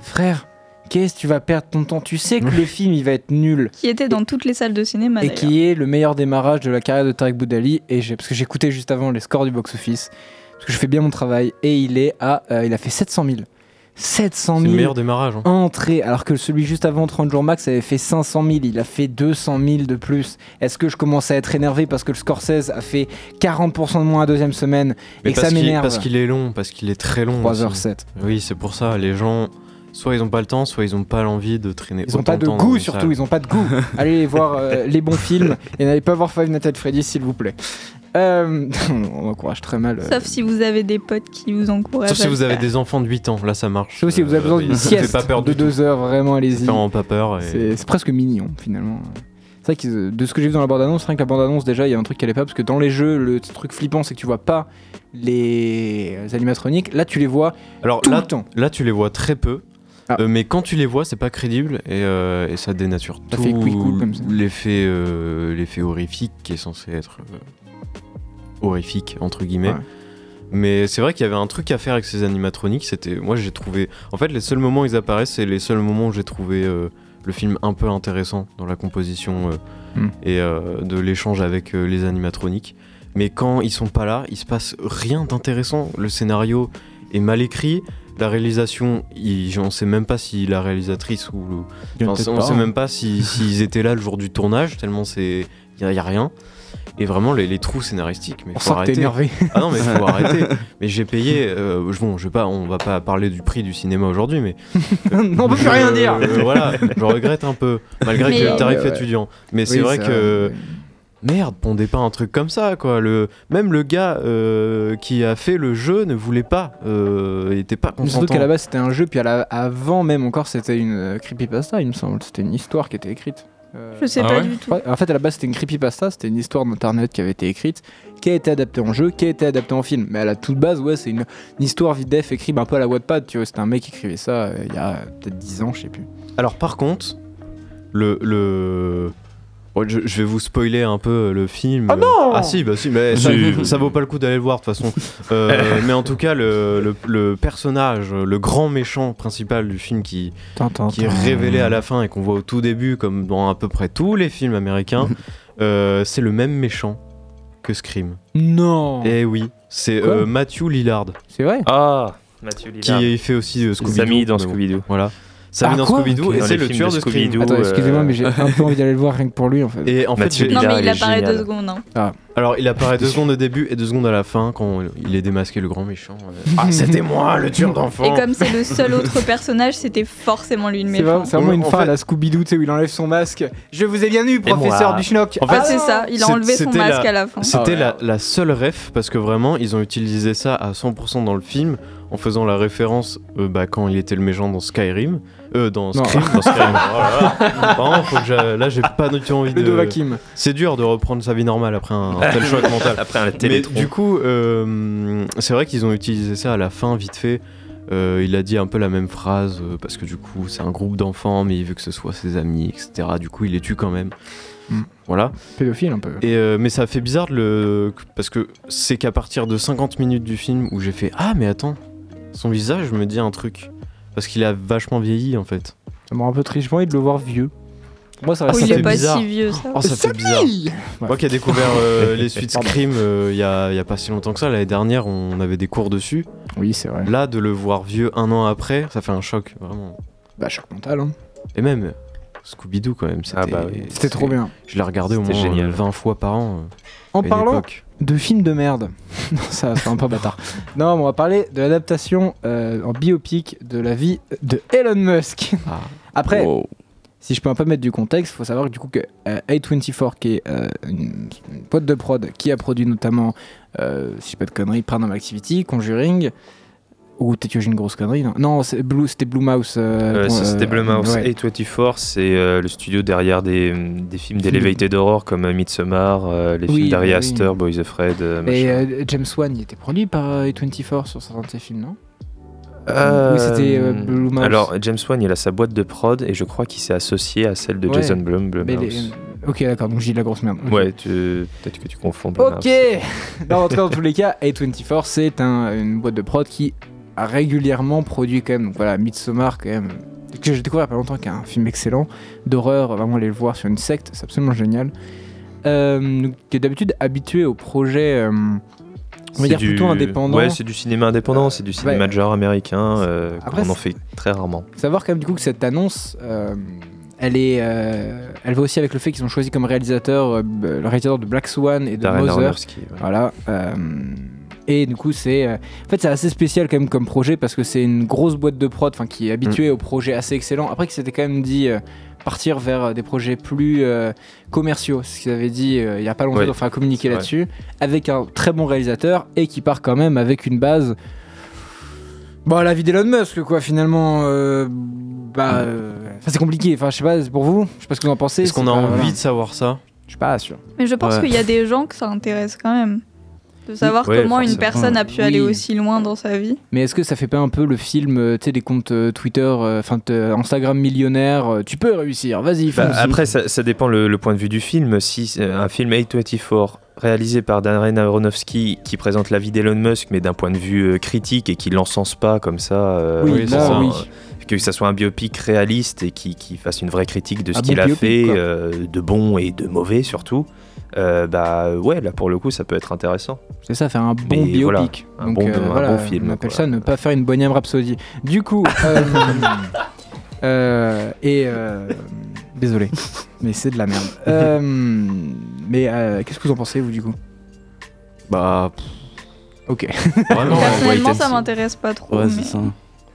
Frère, qu'est-ce que tu vas perdre ton temps? Tu sais que le film, il va être nul. Qui était dans toutes les salles de cinéma et qui est le meilleur démarrage de la carrière de Tariq Boudali. Et parce que j'écoutais juste avant les scores du box-office, parce que je fais bien mon travail, et il est à, euh, il a fait 700 000. 700 C'est 000 le meilleur démarrage. hein. entrées, alors que celui juste avant 30 jours max avait fait 500 000, il a fait 200 000 de plus. Est-ce que je commence à être énervé parce que le Scorsese a fait 40% de moins la deuxième semaine Mais et que ça m'énerve Parce qu'il est long, parce qu'il est très long. aussi. 3h07. Oui, c'est pour ça. Les gens, soit ils ont pas le temps, soit ils ont pas l'envie de traîner. Ils ont autant pas de temps goût surtout, ils ont pas de goût. Allez voir euh, les bons films et n'allez pas voir Five Nights at Freddy's s'il vous plaît. Euh, on encourage très mal. euh, Sauf si vous avez des potes qui vous encouragent. Sauf si vous avez des enfants de 8 ans, là ça marche. Sauf si vous avez besoin Euh, d'une ça fait sieste pas peur de du tout. 2 heures, vraiment allez-y. Pas peur. et- C'est presque mignon finalement. C'est vrai que de ce que j'ai vu dans la bande-annonce, rien que la bande-annonce déjà, il y a un truc qui allait pas parce que dans les jeux, le truc flippant c'est que tu vois pas les animatroniques. Là, tu les vois Alors tout là, le temps. là, tu les vois très peu. Ah. Euh, mais quand tu les vois, c'est pas crédible et, euh, et ça dénature Ça tout fait quick cool comme ça. l'effet euh, horrifique qui est censé être euh, horrifique entre guillemets. Ouais. Mais c'est vrai qu'il y avait un truc à faire avec ces animatroniques. C'était, moi j'ai trouvé, en fait les seuls moments où ils apparaissent, c'est les seuls moments où j'ai trouvé euh, le film un peu intéressant dans la composition euh, Hmm. et euh, de l'échange avec les animatroniques. Mais quand ils sont pas là, il se passe rien d'intéressant. Le scénario est mal écrit. La réalisation, il- on sait même pas si la réalisatrice ou le- Enfin, on pas, sait hein. même pas si- s'ils étaient là le jour du tournage, tellement c'est. Il y, a rien. Et vraiment, les, les trous scénaristiques, mais On faut sent que t'es arrêter. énervé. Ah non, mais faut arrêter. Mais j'ai payé. euh, bon, je vais pas, on va pas parler du prix du cinéma aujourd'hui, mais. non, on peut plus rien dire. euh, voilà, je regrette un peu, malgré Mais- que le tarif Ouais, ouais. étudiant. Mais c'est vrai que. Merde, pondez pas un truc comme ça, quoi. Le, même le gars euh, qui a fait le jeu ne voulait pas, euh, il était pas Mais Surtout consentant. qu'à la base c'était un jeu, puis à la- avant même encore c'était une euh, creepypasta, il me semble. C'était une histoire qui était écrite. Euh, Je sais Ah pas ouais du tout. en fait, à la base, c'était une creepypasta, c'était une histoire d'internet qui avait été écrite, qui a été adaptée en jeu, qui a été adaptée en film. Mais à la toute base, ouais, c'est une, une histoire vite def écrite un peu à la Wattpad, tu vois. C'était un mec qui écrivait ça euh, il y a peut-être 10 ans, je sais plus. Alors par contre, le... le... je, je vais vous spoiler un peu le film. Ah non Ah si, bah si, mais ça, ça vaut pas le coup d'aller le voir de toute façon. Euh, mais en tout cas, le, le- le personnage, le grand méchant principal du film qui, qui est révélé à la fin et qu'on voit au tout début, comme dans à peu près tous les films américains, euh, c'est le même méchant que Scream. Non Et oui, c'est euh, Matthew Lillard, C'est vrai Ah, Mathieu Lillard. qui fait aussi euh, Scooby-Doo. Samy dans Scooby-Doo. Voilà. Samy Ah, dans quoi Scooby-Doo, et Dans c'est le tueur de. Scooby-Doo. Attends, euh, excusez-moi, mais j'ai un peu envie d'aller le voir rien que pour lui en fait. Et en fait, Non, mais il apparaît deux secondes. hein. Alors, il apparaît deux secondes au début et deux secondes à la fin quand il est démasqué le grand méchant. euh, Ah, c'était moi, le tueur d'enfants. Et comme c'est le seul autre personnage, c'était forcément lui le méchant. c'est vraiment En une fin à la Scooby-Doo, tu sais, où il enlève son masque. Je vous ai bien eu, professeur moi Duschnock. En fait, Ah, c'est ça, il a enlevé son c'était masque la- à la fin. C'était Ah ouais. la, la seule ref parce que vraiment, ils ont utilisé ça à 100% dans le film en faisant la référence euh, bah, quand il était le méchant dans Skyrim. Euh, dans Non. Scream. dans Skyrim. Oh là là. Vraiment, faut que j'a- là, j'ai pas du tout envie Le de. C'est dur de reprendre sa vie normale après un tel choc mental. Après un Mais télétron. du coup, euh, c'est vrai qu'ils ont utilisé ça à la fin, vite fait. Euh, il a dit un peu la même phrase euh, parce que du coup, c'est un groupe d'enfants, mais il veut que ce soit ses amis, etc. Du coup, il les tue quand même. Mm. Voilà. Pédophile un peu. Et euh, mais ça fait bizarre le parce que c'est qu'à partir de 50 minutes du film où j'ai fait ah mais attends, son visage me dit un truc parce qu'il a vachement vieilli en fait. Ça me rend un peu triste, j'ai envie de le voir vieux. Moi, ça Oh, ça il fait est pas bizarre. si vieux ça. Oh, ça fait bizarre. Moi qui ai découvert euh, les suites. Scream euh, il y, a, il y a pas si longtemps que ça, l'année dernière, on avait des cours dessus. Oui, c'est vrai. Là, de le voir vieux un an après, ça fait un choc, vraiment. Bah, choc mental. Hein. Et même euh, Scooby-Doo quand même. C'était Ah bah. C'était trop bien. Je l'ai regardé au moins C'était génial. euh, 20 fois par an. euh, En parlant époque. De films de merde, non, ça c'est un peu bâtard. Non, on va parler de l'adaptation euh, en biopic de la vie de Elon Musk. Ah. Après, Wow. si je peux un peu mettre du contexte, il faut savoir que du coup que euh, A24 qui est euh, une, une boîte de prod qui a produit notamment, si je pas de conneries, Paranormal Activity, Conjuring, ou peut-être que j'ai une grosse connerie. Non, non c'est Blue, c'était Blue Mouse. euh, Euh, euh, c'était Blue Mouse. ouais. A24, c'est euh, le studio derrière des, des films d'Elevated Horror comme Midsommar, les Oui, films d'Ari bah oui. Aster, Boys Afraid. euh, Et James Wan, il était produit par euh, A24 sur certains de ses films, non? Euh, oui, c'était, euh, Blue Mouse. Alors, James Wan, il a sa boîte de prod et je crois qu'il s'est associé à celle de Ouais. Jason Blum, Blum les- Ok, d'accord, donc j'ai de la grosse merde. Ouais, tu... peut-être que tu confonds. Blum Ok. Non, En tout cas, dans tous les cas, A24, c'est un- une boîte de prod qui régulièrement produit quand même, donc voilà, Midsommar quand même, que j'ai découvert il y a pas longtemps, qui est un film excellent, d'horreur, vraiment aller le voir sur une secte, c'est absolument génial. Euh, donc, qui est d'habitude habitué au projet, euh, on va dire du- plutôt indépendant. Ouais, c'est du cinéma indépendant, c'est du cinéma ouais. de genre américain. euh, Après, on en fait très rarement. savoir quand même du coup que cette annonce, euh, elle est, euh, elle va aussi avec le fait qu'ils ont choisi comme réalisateur euh, le réalisateur de Black Swan et de Darren Mother. Ouais. Voilà. Et du coup, c'est. euh, en fait, c'est assez spécial quand même comme projet parce que c'est une grosse boîte de prod enfin, qui est habituée Mm. aux projets assez excellents. Après, qu'ils s'étaient quand même dit euh, partir vers euh, des projets plus euh, commerciaux. Ce qu'ils avaient dit euh, il y a pas longtemps, Ouais, enfin, communiquer là-dessus. Avec un très bon réalisateur et qui part quand même avec une base. Bon, la vie d'Elon Musk, quoi, finalement. euh, bah. euh, enfin, c'est compliqué. Enfin, je sais pas, c'est pour vous. Je sais pas ce que vous en pensez. Est-ce qu'on a pas- envie voilà. de savoir ça? Je suis pas sûr. Mais je pense Ouais. qu'il y a des gens que ça intéresse quand même. De savoir Ouais, comment une personne a pu Oui. aller aussi loin dans sa vie. Mais est-ce que ça fait pas un peu le film, euh, tu sais, des comptes euh, Twitter, euh, enfin euh, Instagram millionnaire, euh, tu peux réussir, vas-y, Bah, après, ça, ça dépend le, le point de vue du film. Si un film A24 réalisé par Darren Aronofsky qui présente la vie d'Elon Musk, mais d'un point de vue critique et qui l'encense pas comme ça, euh, Oui, oui, là, c'est ça. oui. que ça soit un biopic réaliste et qui, qui fasse une vraie critique de ce Un qu'il bon a biopic, fait, euh, de bon et de mauvais surtout. Euh, bah ouais, là pour le coup, ça peut être intéressant. C'est ça, faire un bon Mais biopic. voilà, un Donc, bon- euh, un voilà, bon film, On appelle quoi. ça ne pas faire une Bohemian Rhapsody. Du coup, euh, euh, et euh, désolé, mais c'est de la merde. Euh, mais euh, qu'est-ce que vous en pensez, vous, du coup? Bah, pff, Ok. vraiment, Personnellement, ça m'intéresse pas trop. Ouais, mais- c'est ça.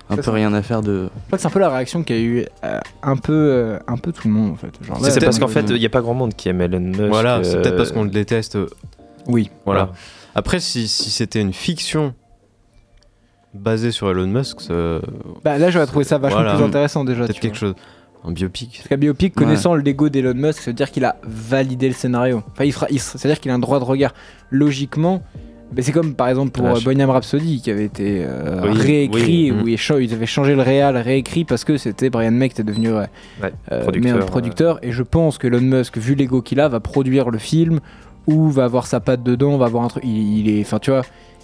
Un Ça, peu rien à faire de. Je crois que c'est un peu la réaction qu'a eu euh, un peu, euh, un peu tout le monde en fait. Genre, là, c'est parce qu'en fait, il n'y a pas grand monde qui aime Elon Musk. Voilà, c'est euh, peut-être parce qu'on le déteste. Oui. Voilà. Après, si, si c'était une fiction basée sur Elon Musk, c'est Bah là, j'aurais trouvé ça vachement Voilà. plus intéressant déjà. peut-être quelque vois. chose. Un biopic. Parce qu'un biopic, Ouais. connaissant le Lego d'Elon Musk, ça veut dire qu'il a validé le scénario. Enfin, il fera, il- c'est-à-dire qu'il a un droit de regard. Logiquement, bah, c'est comme par exemple pour Ah, euh, Rhapsody qui avait été euh, Oui, réécrit, oui, où mm. ils, avaient changé le réal, réécrit parce que c'était Brian May qui était devenu euh, Ouais, euh, producteur. Et je pense que Elon Musk, vu l'ego qu'il a, va produire le film ou va avoir sa patte dedans, va avoir un truc. Il, il est, enfin, tu vois.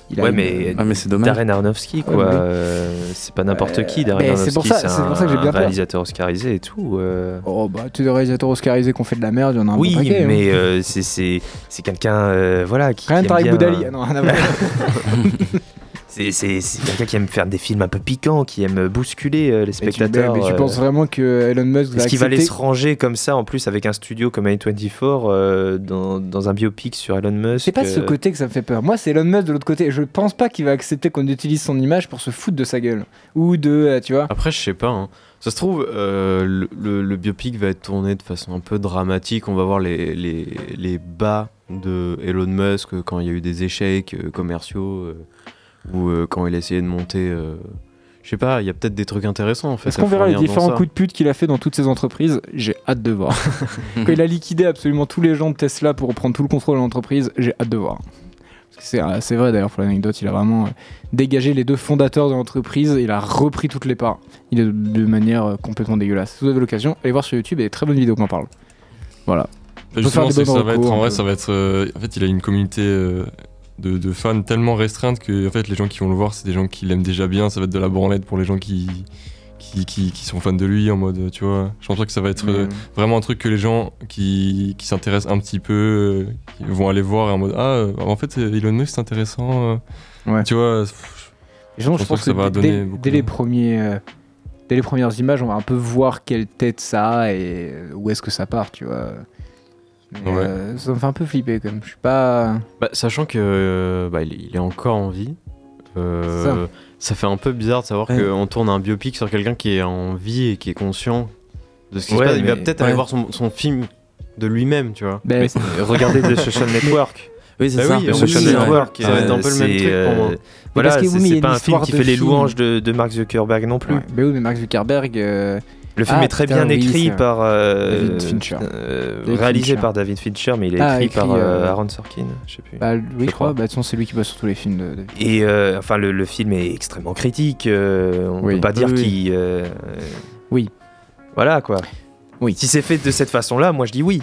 Il a Ouais, une- mais Ah, mais c'est dommage. Darren Aronofsky, quoi. Ouais, oui. euh, c'est pas n'importe Euh, qui, Darren mais Aronofsky. c'est pour ça- c'est pour ça que j'ai bien un peur. réalisateur oscarisé et tout. euh. Oh bah, tu des réalisateurs oscarisés qui ont fait de la merde, il y en a un Oui, bon paquet. hein. mais euh, c'est- c'est c'est quelqu'un euh, voilà, qui, Rien de bien- Boudali. Ah non, rien à voir. C'est quelqu'un qui aime faire des films un peu piquants, qui aime bousculer euh, les Mais tu, spectateurs. mais tu euh, penses vraiment que Elon Musk va Est-ce qu'il va aller se ranger comme ça en plus avec un studio comme A24 euh, dans, dans un biopic sur Elon Musk C'est pas de ce côté que ça me fait peur. Moi, c'est Elon Musk de l'autre côté. Je pense pas qu'il va accepter qu'on utilise son image pour se foutre de sa gueule. Ou de, euh, tu vois. Après, je sais pas. hein. Ça se trouve, euh, le, le- le biopic va être tourné de façon un peu dramatique. On va voir les, les, les bas de Elon Musk quand il y a eu des échecs commerciaux euh, ou euh, quand il a essayé de monter. euh, je sais pas, il y a peut-être des trucs intéressants en fait. Est-ce qu'on verra les différents coups de pute qu'il a fait dans toutes ses entreprises J'ai hâte de voir. Quand il a liquidé absolument tous les gens de Tesla pour reprendre tout le contrôle de l'entreprise, j'ai hâte de voir. C'est euh, c'est vrai d'ailleurs pour l'anecdote, il a vraiment euh, dégagé les deux fondateurs de l'entreprise, il a repris toutes les parts. Il est de, de manière euh, complètement dégueulasse. Si vous avez l'occasion, allez voir sur YouTube, il y a des très bonnes vidéos qui en parlent. Voilà. Bah, Justement, ça va être, en vrai, peu. ça va être. euh, en fait, il a une communauté euh, de, de fans tellement restreinte que en fait, les gens qui vont le voir, c'est des gens qui l'aiment déjà bien. Ça va être de la branlette pour les gens qui, qui, qui, sont fans de lui en mode, tu vois. Je pense pas que ça va être euh, vraiment un truc que les gens qui, qui s'intéressent un petit peu euh, qui vont aller voir et en mode, ah, euh, en fait, Elon Musk c'est intéressant. euh. Ouais. Tu vois, Les gens, Je je, pense que ça va dès, donner beaucoup dès de- les premiers, euh, dès les premières images, on va un peu voir quelle tête ça a et euh, où est-ce que ça part, tu vois. Mais, Ouais. euh, ça me fait un peu flipper quand même. Je suis pas. Bah, sachant que euh, bah, il, est encore en vie, euh, ça. fait un peu bizarre de savoir Ouais. qu'on tourne un biopic sur quelqu'un qui est en vie et qui est conscient de ce qui Ouais, se passe. Il va mais- peut-être ouais. aller voir son, son film de lui-même, tu vois. Ben, Mais regardez The Social Network. Oui, c'est Bah ça. oui, The Social ouais. Network, Ça va être un peu le même c'est, truc pour moi. Voilà, c'est mais pas un film qui de fait les louanges de, de Mark Zuckerberg non plus. ouais. Ben oui, mais Mark Zuckerberg. Le film Ah, est très putain, bien oui, écrit par euh, David Fincher. euh, David réalisé Fincher. par David Fincher, mais il est Ah, écrit, par écrit, euh, euh, Aaron Sorkin, je sais plus. bah, oui, je crois. crois. Bah, de toute façon, c'est lui qui bosse sur tous les films de. de- Et euh, enfin, le, le film est extrêmement critique. euh, on Oui. peut pas dire Oui, oui. qu'il. euh, Oui. Voilà quoi. Oui. Si c'est fait de cette façon-là, moi je dis oui.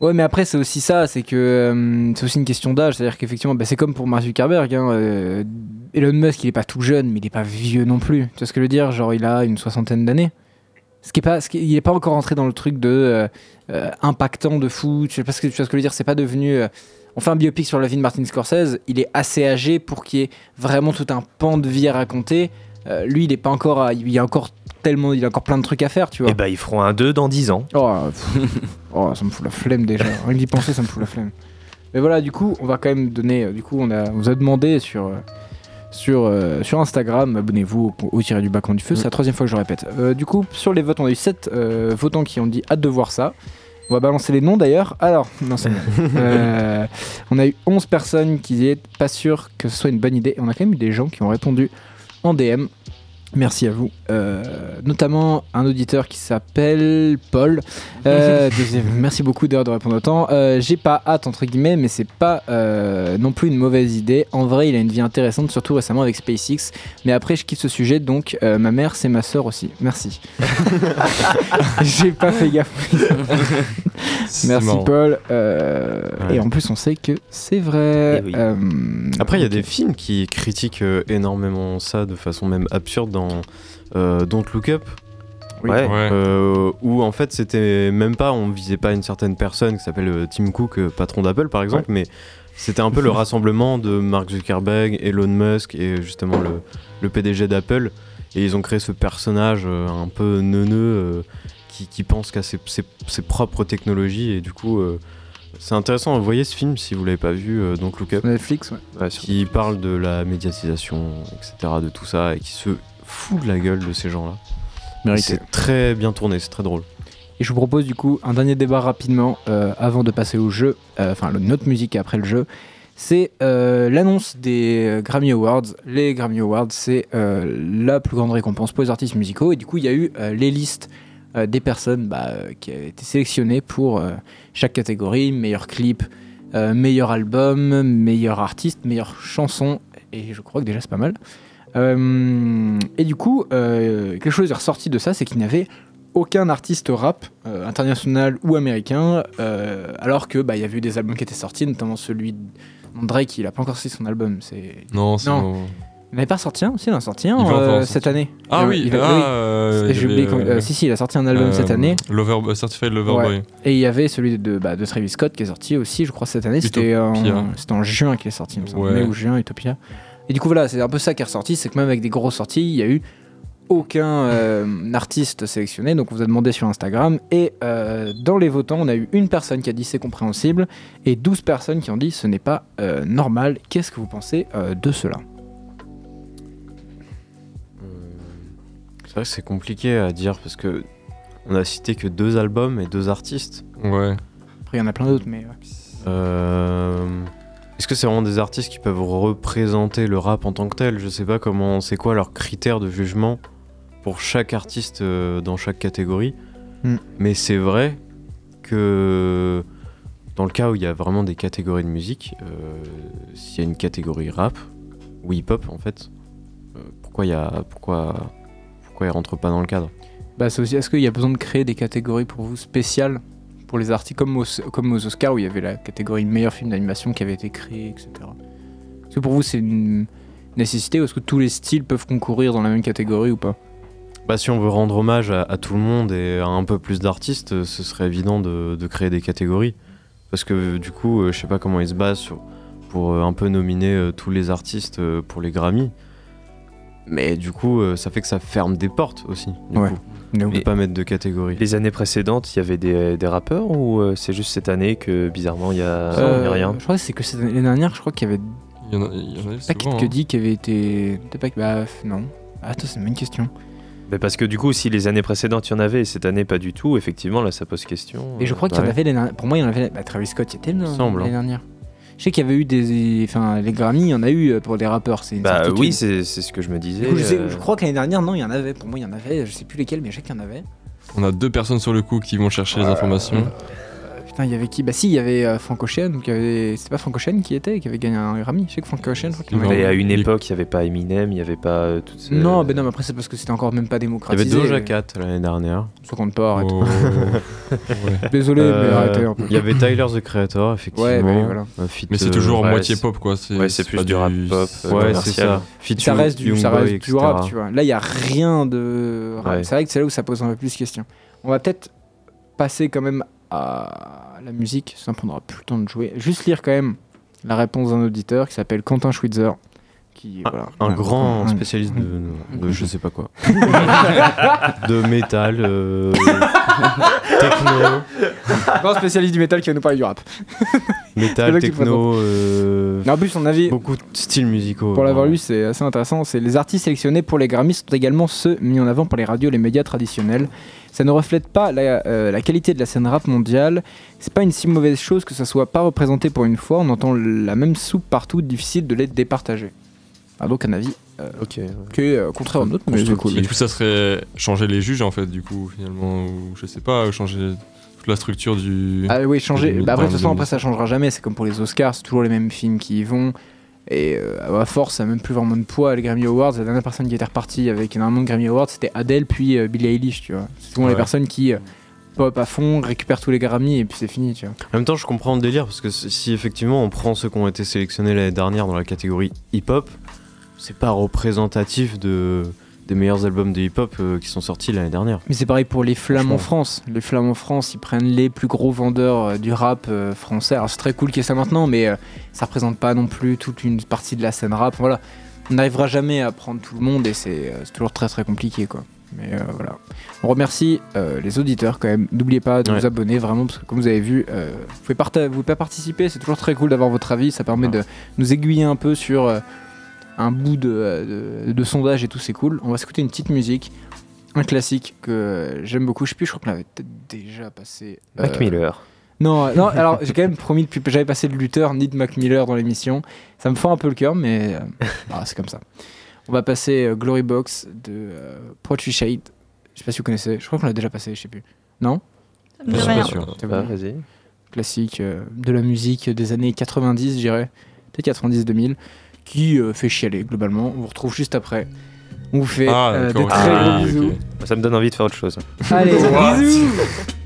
Ouais, mais après, c'est aussi ça, c'est que euh, c'est aussi une question d'âge. C'est-à-dire qu'effectivement, bah, c'est comme pour Mark Zuckerberg. hein, euh, Elon Musk, il est pas tout jeune, mais il est pas vieux non plus. Tu vois ce que je veux dire? Genre, il a une soixantaine d'années. Ce qui est pas, ce qui- il est pas encore entré dans le truc de euh, euh, impactant de fou. Tu sais pas ce que, tu vois ce que je veux dire C'est pas devenu. euh, on fait un biopic sur la vie de Martin Scorsese. Il est assez âgé pour qu'il y ait vraiment tout un pan de vie à raconter. Euh, lui, il est pas encore. à- il y a encore tellement, il a encore plein de trucs à faire, tu vois. Et bah, ils feront un 2 dans 10 ans. Oh. Oh, ça me fout la flemme déjà. Rien que d'y penser, ça me fout la flemme. Mais voilà, du coup, on va quand même donner. Du coup, on, a, on vous a demandé sur, sur, euh, sur Instagram, abonnez-vous au, au tiré du bas du feu. C'est la troisième fois que je le répète. Euh, du coup, sur les votes, on a eu 7 votants qui ont dit hâte de voir ça. On va balancer les noms d'ailleurs. Alors, non, c'est bon. Euh, on a eu 11 personnes qui disaient pas sûr que ce soit une bonne idée. Et on a quand même eu des gens qui ont répondu en DM. Merci à vous. Euh, notamment un auditeur qui s'appelle Paul. Euh, merci beaucoup d'ailleurs de répondre autant. Euh, J'ai pas hâte entre guillemets, mais c'est pas euh, non plus une mauvaise idée. En vrai, il a une vie intéressante, surtout récemment avec SpaceX. Mais après, je kiffe ce sujet, donc ma mère, c'est ma sœur aussi. Merci. J'ai pas fait gaffe. Merci marrant. Paul. Ouais. Et en plus, on sait que c'est vrai. Eh oui. Après, il y a des films qui critiquent énormément ça de façon même absurde dans euh, Don't Look Up. Oui. Ouais. Ouais. Euh, où en fait c'était même pas, on visait pas une certaine personne qui s'appelle euh, Tim Cook, euh, patron d'Apple par exemple, mais c'était un peu le rassemblement de Mark Zuckerberg, Elon Musk et justement le, le PDG d'Apple. Et ils ont créé ce personnage euh, un peu neuneux euh, qui, qui pense qu'à ses, ses- ses propres technologies. Et du coup, euh, c'est intéressant. Vous voyez ce film si vous l'avez pas vu, euh, donc Look Up Netflix, ouais. Ouais, qui parle de la médiatisation, etc., de tout ça, et qui se fout de la gueule de ces gens-là. C'est très bien tourné, c'est très drôle. Et je vous propose du coup un dernier débat rapidement euh, avant de passer au jeu, euh, enfin le- notre musique après le jeu. C'est euh, l'annonce des euh, Grammy Awards. Les Grammy Awards, c'est euh, la plus grande récompense pour les artistes musicaux. Et du coup, il y a eu euh, les listes euh, des personnes bah, euh, qui avaient été sélectionnées pour euh, chaque catégorie meilleur clip, euh, meilleur album, meilleur artiste, meilleure chanson. Et je crois que déjà c'est pas mal. Euh, et du coup, euh, quelque chose est ressorti de ça, c'est qu'il n'y avait aucun artiste rap euh, international ou américain, euh, alors que bah, il y avait eu des albums qui étaient sortis, notamment celui de Drake, il a pas encore sorti son album. C'est... Non, c'est Non. Il n'avait pas sorti un Si, il en a sorti un euh, cette année. Ah Il- oui, il va- ah, oui. j'ai oublié avait, si, si, il a sorti un album cette année. Lover, Certified Lover Ouais. Boy. Et il y avait celui de, bah, de Travis Scott qui est sorti aussi, je crois, cette année. C'était en, en juin qu'il est sorti. Ouais. Mai ou juin, Utopia. Et du coup, voilà, c'est un peu ça qui est ressorti. C'est que même avec des grosses sorties, il y a eu aucun euh, artiste sélectionné. Donc, on vous a demandé sur Instagram. Et euh, dans les votants, on a eu une personne qui a dit c'est compréhensible et 12 personnes qui ont dit ce n'est pas euh, normal. Qu'est-ce que vous pensez euh, de cela? C'est vrai que c'est compliqué à dire parce que on a cité que deux albums et deux artistes. Ouais. Après, il y en a plein d'autres, mais. ouais. Est-ce que c'est vraiment des artistes qui peuvent représenter le rap en tant que tel? Je sais pas comment, c'est quoi leurs critères de jugement pour chaque artiste euh, dans chaque catégorie. Hmm. Mais c'est vrai que dans le cas où il y a vraiment des catégories de musique, euh, s'il y a une catégorie rap ou hip-hop en fait, euh, pourquoi il y a pourquoi pourquoi il rentre pas dans le cadre? Bah, c'est aussi, est-ce qu'il y a besoin de créer des catégories pour vous spéciales? Pour les artistes, comme, aux- comme aux Oscars où il y avait la catégorie meilleur film d'animation qui avait été créée, etc. Est-ce que pour vous c'est une nécessité ou est-ce que tous les styles peuvent concourir dans la même catégorie ou pas? Bah, si on veut rendre hommage à, à tout le monde et à un peu plus d'artistes, euh, ce serait évident de, de créer des catégories. Parce que du coup, euh, je sais pas comment ils se basent sur- pour euh, un peu nominer tous les artistes pour les Grammy. Mais du coup, ça fait que ça ferme des portes aussi. Du Ouais. coup. On oui. peut pas mettre de catégories. Les années précédentes, il y avait des, des rappeurs ou euh, c'est juste cette année que bizarrement il y a, il y a Euh, rien Je crois que c'est que cette année dernière, je crois qu'il y avait Il y en a, il y en a pas souvent, hein. Cudi qui avait été. Pas. Bah non. Attends, c'est une bonne question. Mais parce que du coup, si les années précédentes il y en avait et cette année pas du tout, effectivement là ça pose question. Et je crois qu'il y en avait. Pour moi, il y en avait. Bah, Travis Scott, il y était l'année hein. dernière. Je sais qu'il y avait eu des. Enfin, les Grammy, il y en a eu euh, pour des rappeurs. C'est une Bah certitude. oui, c'est c'est ce que je me disais. Coup, je, sais- euh, je crois que l'année dernière, non, il y en avait. Pour moi, il y en avait. Je sais plus lesquels, mais je sais qu'il y en avait. On a deux personnes sur le coup qui vont chercher les informations. Putain, il y avait qui? Bah si, il y avait euh, Frank Ocean. donc il y avait- C'était pas Frank Ocean qui était, qui avait gagné un Grammy. Je sais que Frank Ocean, je crois qu'il en avait Mais à une époque, il n'y avait pas Eminem, il n'y avait pas euh, toutes ces... Non, ben non, mais après, c'est parce que c'était encore même pas Il y avait démocratisé. Doja Cat l'année dernière. Ça compte pas, arrête. Oh. Ouais. Désolé, mais Euh, arrêtez un peu. Il y avait Tyler the Creator, effectivement. Ouais, mais voilà. Un feat, Mais c'est euh, toujours ouais, moitié c'est- pop quoi. C'est Ouais, c'est plus pas du rap pop, euh, Ouais, c'est commercial. ça. Feat Ça Young- reste du, ça reste du etc. rap, tu vois. Là, il y a rien de rap. Ouais. C'est vrai que c'est là où ça pose un peu plus de questions. On va peut-être passer quand même à la musique. Ça ne prendra plus le temps de jouer. Juste lire quand même la réponse d'un auditeur qui s'appelle Quentin Schwitzer. Qui, Un- voilà, Un Ouais, grand spécialiste de, de je sais pas quoi. de métal, euh, techno, Grand spécialiste du métal qui va nous parler du rap. métal, techno, euh, Mais en plus, son avis, beaucoup de styles musicaux. Pour l'avoir lu, c'est assez intéressant. C'est les artistes sélectionnés pour les Grammys sont également ceux mis en avant par les radios et les médias traditionnels. Ça ne reflète pas la, euh, la qualité de la scène rap mondiale. C'est pas une si mauvaise chose que ça soit pas représenté pour une fois. On entend la même soupe partout, difficile de les départager. Ah, donc un avis Ok. ouais. qui est euh, contraire au nôtre, mais c'est cool. Mais du coup, ça serait changer les juges en fait, du coup, finalement, ou je sais pas, changer toute la structure du. Ah oui, changer. Bah après, de toute façon, après ça changera jamais. C'est comme pour les Oscars, c'est toujours les mêmes films qui y vont. Et euh, à force, ça n'a même plus vraiment de poids. Les Grammy Awards, la dernière personne qui était repartie avec énormément de Grammy Awards, c'était Adele puis euh, Billie Eilish, tu vois. C'est souvent les Ouais. personnes qui euh, pop à fond, récupèrent tous les Grammy et puis c'est fini, tu vois. En même temps, je comprends le délire parce que si effectivement on prend ceux qui ont été sélectionnés l'année dernière dans la catégorie hip-hop, c'est pas représentatif de des meilleurs albums de hip-hop euh, qui sont sortis l'année dernière. Mais c'est pareil pour les Flames en. France. Les Flames en France, ils prennent les plus gros vendeurs euh, du rap euh, français. Alors c'est très cool qu'il y ait ça maintenant, mais ça représente pas non plus toute une partie de la scène rap. Voilà. On n'arrivera jamais à prendre tout le monde et c'est toujours très très compliqué quoi. Mais voilà. On remercie les auditeurs quand même. N'oubliez pas de Ouais. vous abonner vraiment parce que comme vous avez vu, vous pouvez, vous pouvez pas participer. C'est toujours très cool d'avoir votre avis. Ça permet de nous aiguiller un peu sur un bout de, euh, de- de sondage et tout. C'est cool. On va s'écouter une petite musique. Un classique que euh, j'aime beaucoup. Je sais plus, je crois qu'on l'avait peut-être déjà passé. Mac Euh, Miller. Non, non, alors j'ai quand même promis depuis que j'avais passé de Luther ni de Mac Miller dans l'émission. Ça me fend un peu le cœur, mais euh, bah, c'est comme ça. On va passer euh, Glory Box de euh, Shade. Je sais pas si vous connaissez. Je crois qu'on l'a déjà passé, je sais plus. Non? Je suis pas sûr. Bah, bon. vas-y. Classique euh, de la musique des années 90, je dirais. Peut-être 90-2000. Qui euh, fait chialer globalement. On vous retrouve juste après. On vous fait Ah, euh, de d'accord. très Ah, gros ok. bisous. Ça me donne envie de faire autre chose. Allez, bisous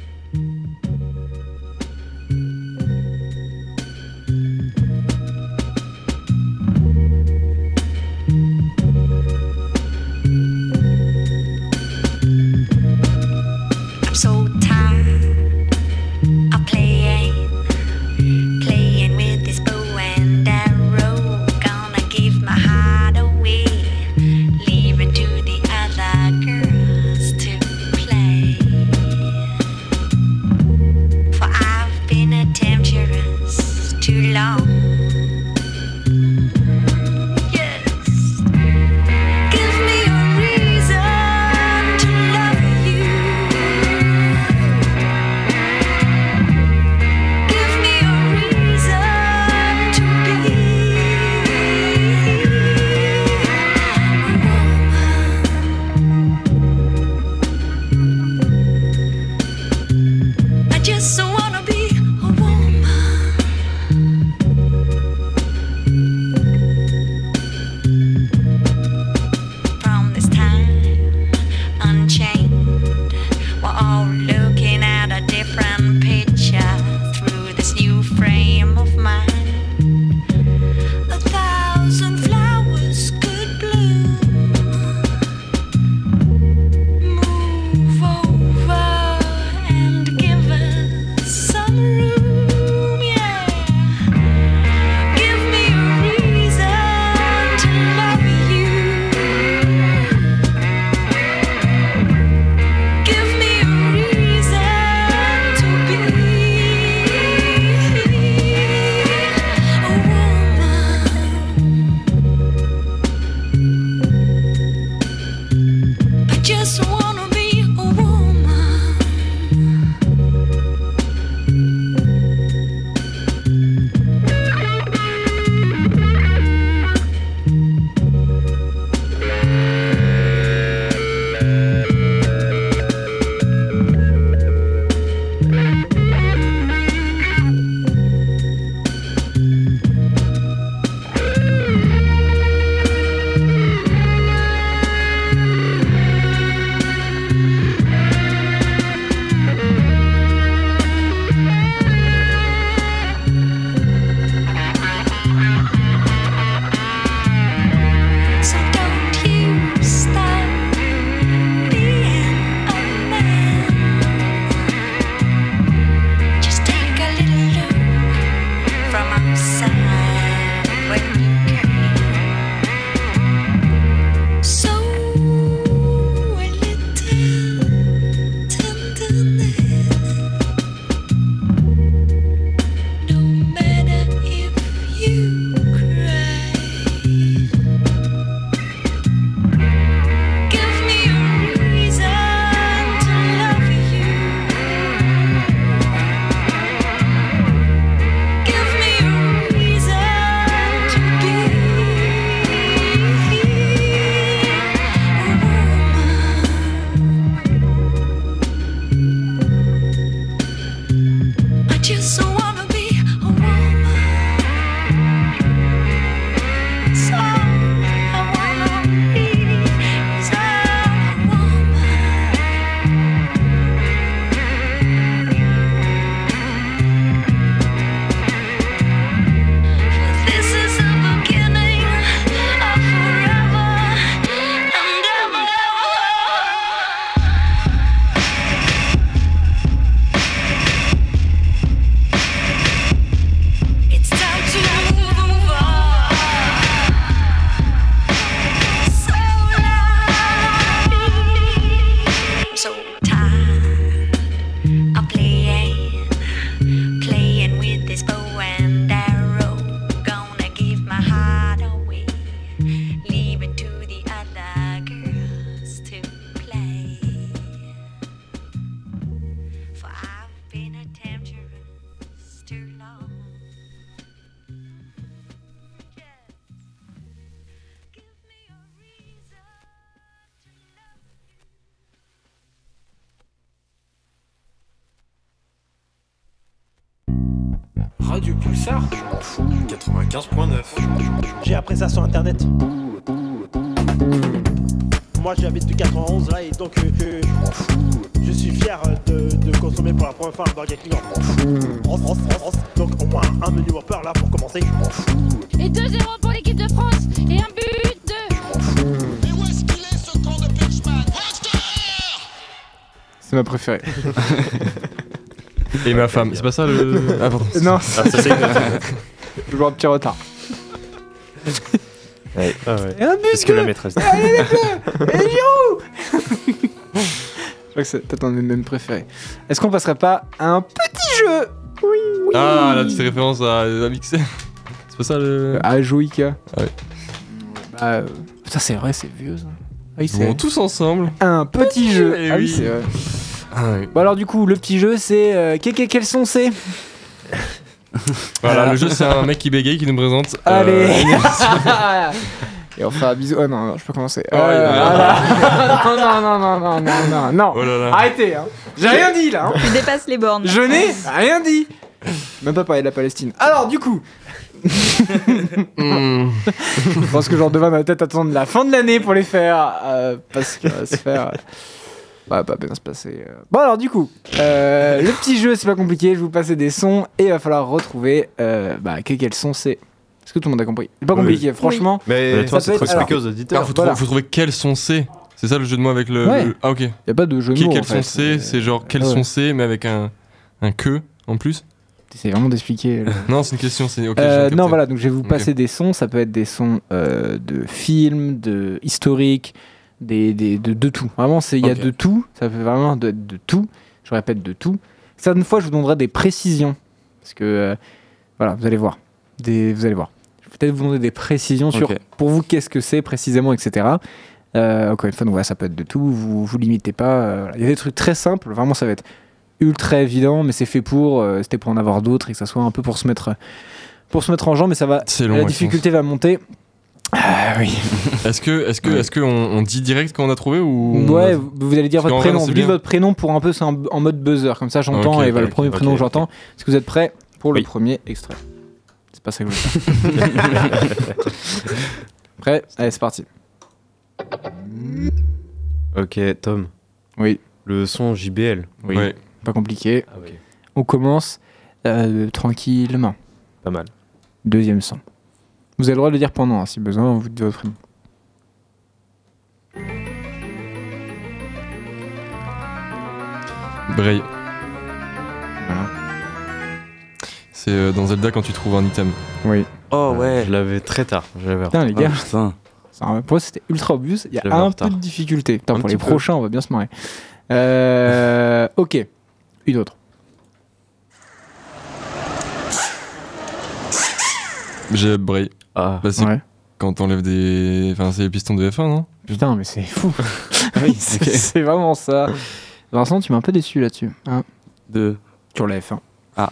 95.9. J'ai appris ça sur internet. Moi j'habite du 91 là et donc euh, euh, je suis fier de, de consommer pour la première fois un Burger King en France, France, France, France. Donc au moins un menu Whopper là pour commencer. Et 2-0 pour l'équipe de France et un but de... C'est ma préférée. Et ma femme, c'est pas ça le. Ah, pardon. non, Ah, ça, vois un petit retard. Ouais. Ah ouais. Et un but Est-ce que la maîtresse. Allez les bleus Et Giroud Je crois que c'est peut-être un de mes mêmes préférés. Est-ce qu'on passerait pas à un petit jeu Oui, oui. Ah, la petite référence à, à mixer. C'est pas ça le. À Joïka. Ah ouais. Bah, euh, ça c'est vrai, c'est vieux ça. Ah oui, Bon, tous ensemble. un petit jeu. Eh Ah oui, oui. c'est vrai. Ah, oui. Bon alors du coup, le petit jeu c'est euh, que- que- quels sont ces? Voilà, le jeu, c'est un mec qui bégaye qui nous présente. euh, Allez. Et on fait un bisou. Oh non, non, je peux commencer. Oh, Euh, voilà. non, non, non, non, non, non, non. Oh là là. Arrêtez, hein. J'ai rien dit là. hein. Tu dépasses les bornes. Je n'ai rien dit. Même pas parler de la Palestine. Alors du coup, Hmm. je pense que j'en devais ma tête attendre la fin de l'année pour les faire. euh, parce que ça va se faire. Euh, va pas bien se passer. euh. Bon alors du coup, euh, le petit jeu c'est pas compliqué, je vais vous passer des sons et il va falloir retrouver euh, bah, que- quels sons c'est. Est-ce que tout le monde a compris? C'est pas Oui. compliqué, franchement. Mais Ça toi, c'est trop être- expliqué aux auditeurs. Ah, faut, Voilà. trou- faut trouver quel son c'est. C'est ça le jeu de mots avec le. Ouais. le- Ah, ok. Y a pas de jeu de Qui, mots. quel en fait. son c'est C'est genre quel Ouais. son c'est, mais avec un, un que en plus? C'est vraiment d'expliquer. le- Non, c'est une question. C'est. Euh, non, voilà, donc je vais vous passer des sons. Ça peut être des sons euh, de films, de historiques, des, des- de, de tout. Vraiment, il y a de tout. Ça peut vraiment de, de tout. Je répète, de tout. Certaines fois, je vous donnerai des précisions. Parce que, euh, voilà, vous allez voir. Des, vous allez voir. Je vais peut-être vous demander des précisions sur, pour vous, qu'est-ce que c'est précisément, etc. Euh, encore une fois, donc voilà, ça peut être de tout. Vous vous limitez pas. euh, voilà. Il y a des trucs très simples. Vraiment, ça va être ultra évident, mais c'est fait pour. C'était pour en avoir d'autres et que ça soit un peu pour se mettre, pour se mettre en jambe. Mais ça va. Long. la difficulté va monter. Ah oui. Est-ce que, est-ce que, Ouais. est-ce que on, on dit direct qu'on a trouvé ou Ouais, a- vous, allez dire Parce votre prénom. Vous dites votre prénom pour un peu c'est en, en mode buzzer. Comme ça, j'entends Ok, et voilà, ok, le premier prénom que j'entends. Est-ce que vous êtes prêts pour le premier extrait? C'est pas ça que je. Prêt? Allez, c'est parti. Ok, Tom. Oui. Le son JBL. Oui. Ouais. Pas compliqué. Ah, ok. On commence euh, tranquillement. Pas mal. Deuxième son. Vous avez le droit de le dire pendant, hein, si besoin, vous dites votre prénom. Bray. Voilà. C'est euh, dans Zelda quand tu trouves un item. Oui. Oh ouais. Je l'avais très tard. Je l'avais Putain, les gars, putain. ça, pour moi, c'était ultra obvious. Il y a un peu de difficulté. Putain, Un pour les peu. prochains, on va bien se marrer. Euh, ok. Une autre. J'ai Bray. Ah, Bah, c'est Ouais. quand t'enlèves des. Enfin, c'est les pistons de F1, non? Putain, mais c'est fou. oui, c'est c'est vraiment ça. Vincent, tu m'as un peu déçu là-dessus. hein, De. sur la F1. Ah.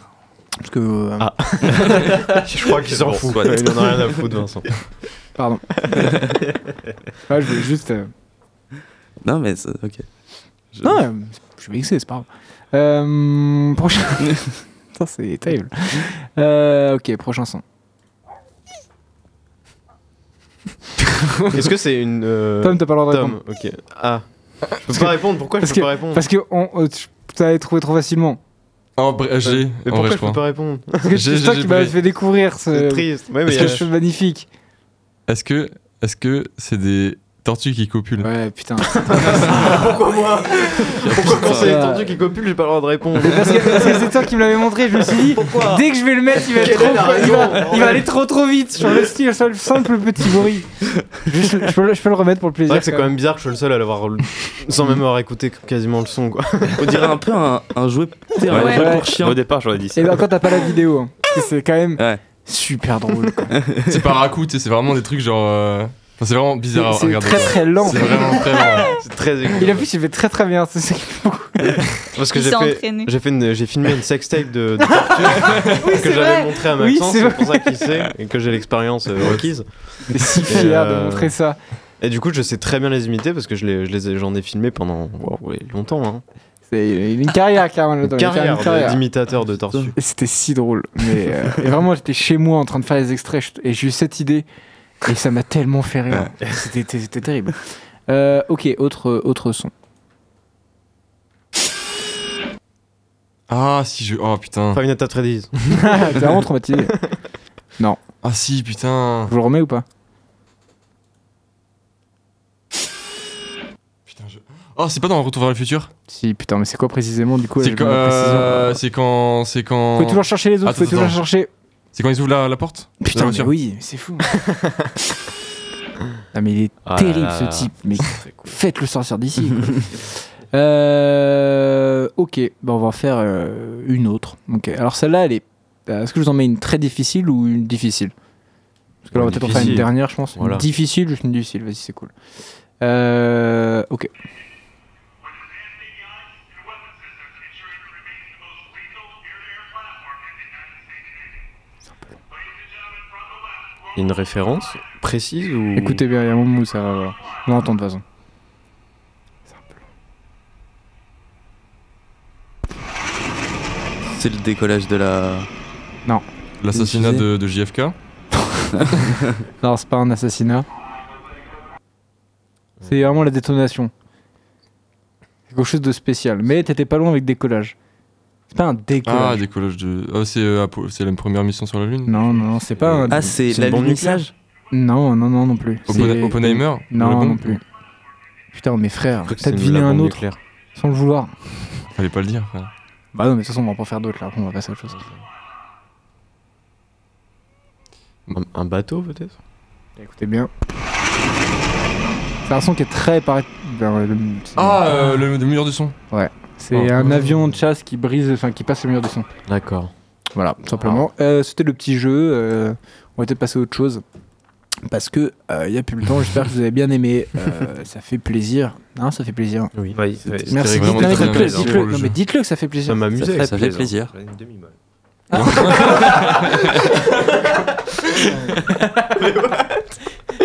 Parce que. euh, Ah. je crois qu'il s'en fout. soit. Il en a rien à foutre, Vincent. Pardon. ouais, je voulais juste. euh, Non, mais c'est- ok. Je- Non, euh, je suis vexé, c'est pas grave. Euh, prochain. Putain, c'est terrible. Euh, ok, prochain son. Est-ce que c'est une. euh, Tom, t'as pas le droit de répondre. Tom, ok. Ah. Je peux Parce pas que- répondre. Pourquoi je parce peux que- pas répondre Parce que on, euh, tu t'avais trouvé trop facilement. Oh, Bray, j'ai. Mais En pourquoi vrai, je je peux pas répondre Parce que c'est toi qui m'avais j'ai- fait découvrir C'est ce, triste. Ouais, mais magnifique. Est-ce que, est-ce que c'est des tortues qui copulent Ouais, putain. Pourquoi moi Pourquoi quand c'est les tortues qui copulent, j'ai pas le droit de répondre parce que parce que c'est toi qui me l'avais montré, je me suis dit, dès que je vais le mettre, il va, être trop, il va, il va aller trop trop vite sur le style, sur le simple petit bruit. Juste, je, peux, le- je peux le remettre pour le C'est plaisir. vrai que c'est quand même bizarre que je sois le seul à l'avoir sans même avoir écouté quasiment le son quoi. On dirait un peu un, un jouet, tu sais, un Ouais. jouet Ouais. pour chien. Au départ, j'aurais dit ça. Et ben quand t'as pas la vidéo, hein, c'est quand même Ouais. super drôle. quoi. C'est pas sais, c'est vraiment des trucs genre. euh, c'est vraiment bizarre à C'est c'est regarder. très très lent. C'est vraiment très lent. C'est très écoute. Il a plus, il fait très très bien. c'est ça qui fait beaucoup. Parce que j'ai fait, j'ai fait une- j'ai filmé une sextape de, de tortue que j'avais montré à Oui, Maxence, c'est c'est vrai. pour ça qu'il sait et que j'ai l'expérience euh, requise. T'es si Et, fier de euh, montrer ça. Et du coup, je sais très bien les imiter parce que je les, je les ai- j'en ai filmé pendant wow, ouais, longtemps. Hein. C'est une carrière, carrément. Une carrière une carrière. de- d'imitateur de tortue. Et c'était si drôle. Mais euh, et vraiment, j'étais chez moi en train de faire les extraits et j'ai eu cette idée et ça m'a tellement fait rire. C'était- C'était c'était terrible. Euh, ok, autre, autre son. Ah, si je. Oh putain. Five Nights at Freddy's. T'es vraiment traumatisé. Non. Ah, si, putain. Je vous le remets ou pas? Putain, je. Oh, c'est pas dans Retour vers le futur? Si, putain, mais c'est quoi précisément du coup C'est la- quand. euh, C'est quand. C'est quand. Vous pouvez toujours chercher les autres, vous pouvez toujours chercher. C'est quand ils ouvrent la, la porte Putain, mais oui, c'est fou. ah, mais il est Ah là terrible là. ce type. Mais faites-le sortir d'ici. Euh, ok, bah on va en faire euh, une autre. Ok, alors celle-là, elle est. euh, Est-ce que je vous en mets une très difficile ou une difficile? Parce que là, on va peut-être en faire une difficile. dernière, je pense. Voilà. Une difficile, juste une difficile. Vas-y, c'est cool. Euh, ok. Une référence précise ou Écoutez bien, il y a un moment où ça va. On va entendre de toute façon. C'est le décollage de la. Non. L'assassinat de JFK Non, c'est pas un assassinat. C'est vraiment la détonation. C'est quelque chose de spécial. Mais t'étais pas loin avec décollage. C'est pas un Ah, décollage. décollage de. Ah, c'est euh, c'est la première mission sur la Lune non, non, non, c'est pas un. Ah, c'est C'est une bombe l'alunissage Non, non, non, non plus. Oppen- C'est- Oppenheimer Le Non, non plus. Putain, mes frères, Je crois que t'as deviné un autre sans le vouloir. Fallait pas le dire, frère. Bah non, mais de toute façon, on va pas en faire d'autres là. On va passer à autre chose. Un, un bateau peut-être? Écoutez bien. C'est un son qui est très pareil. c'est- Ah, euh, le, le mur du son. C'est oh. un avion de chasse qui brise, enfin qui passe le mur du son. D'accord. Voilà, tout simplement. Euh, C'était le petit jeu. euh, on va peut-être passer à autre chose. Parce que il y a plus le temps. J'espère que vous avez bien aimé. Euh, ça fait plaisir. Non, ça fait plaisir. Oui. Merci. dites- dites-le, plaisir le Non, jeu. mais dites-le que ça fait plaisir. Ça m'amusait. Ça fait plaisir. Ai une demi-molle.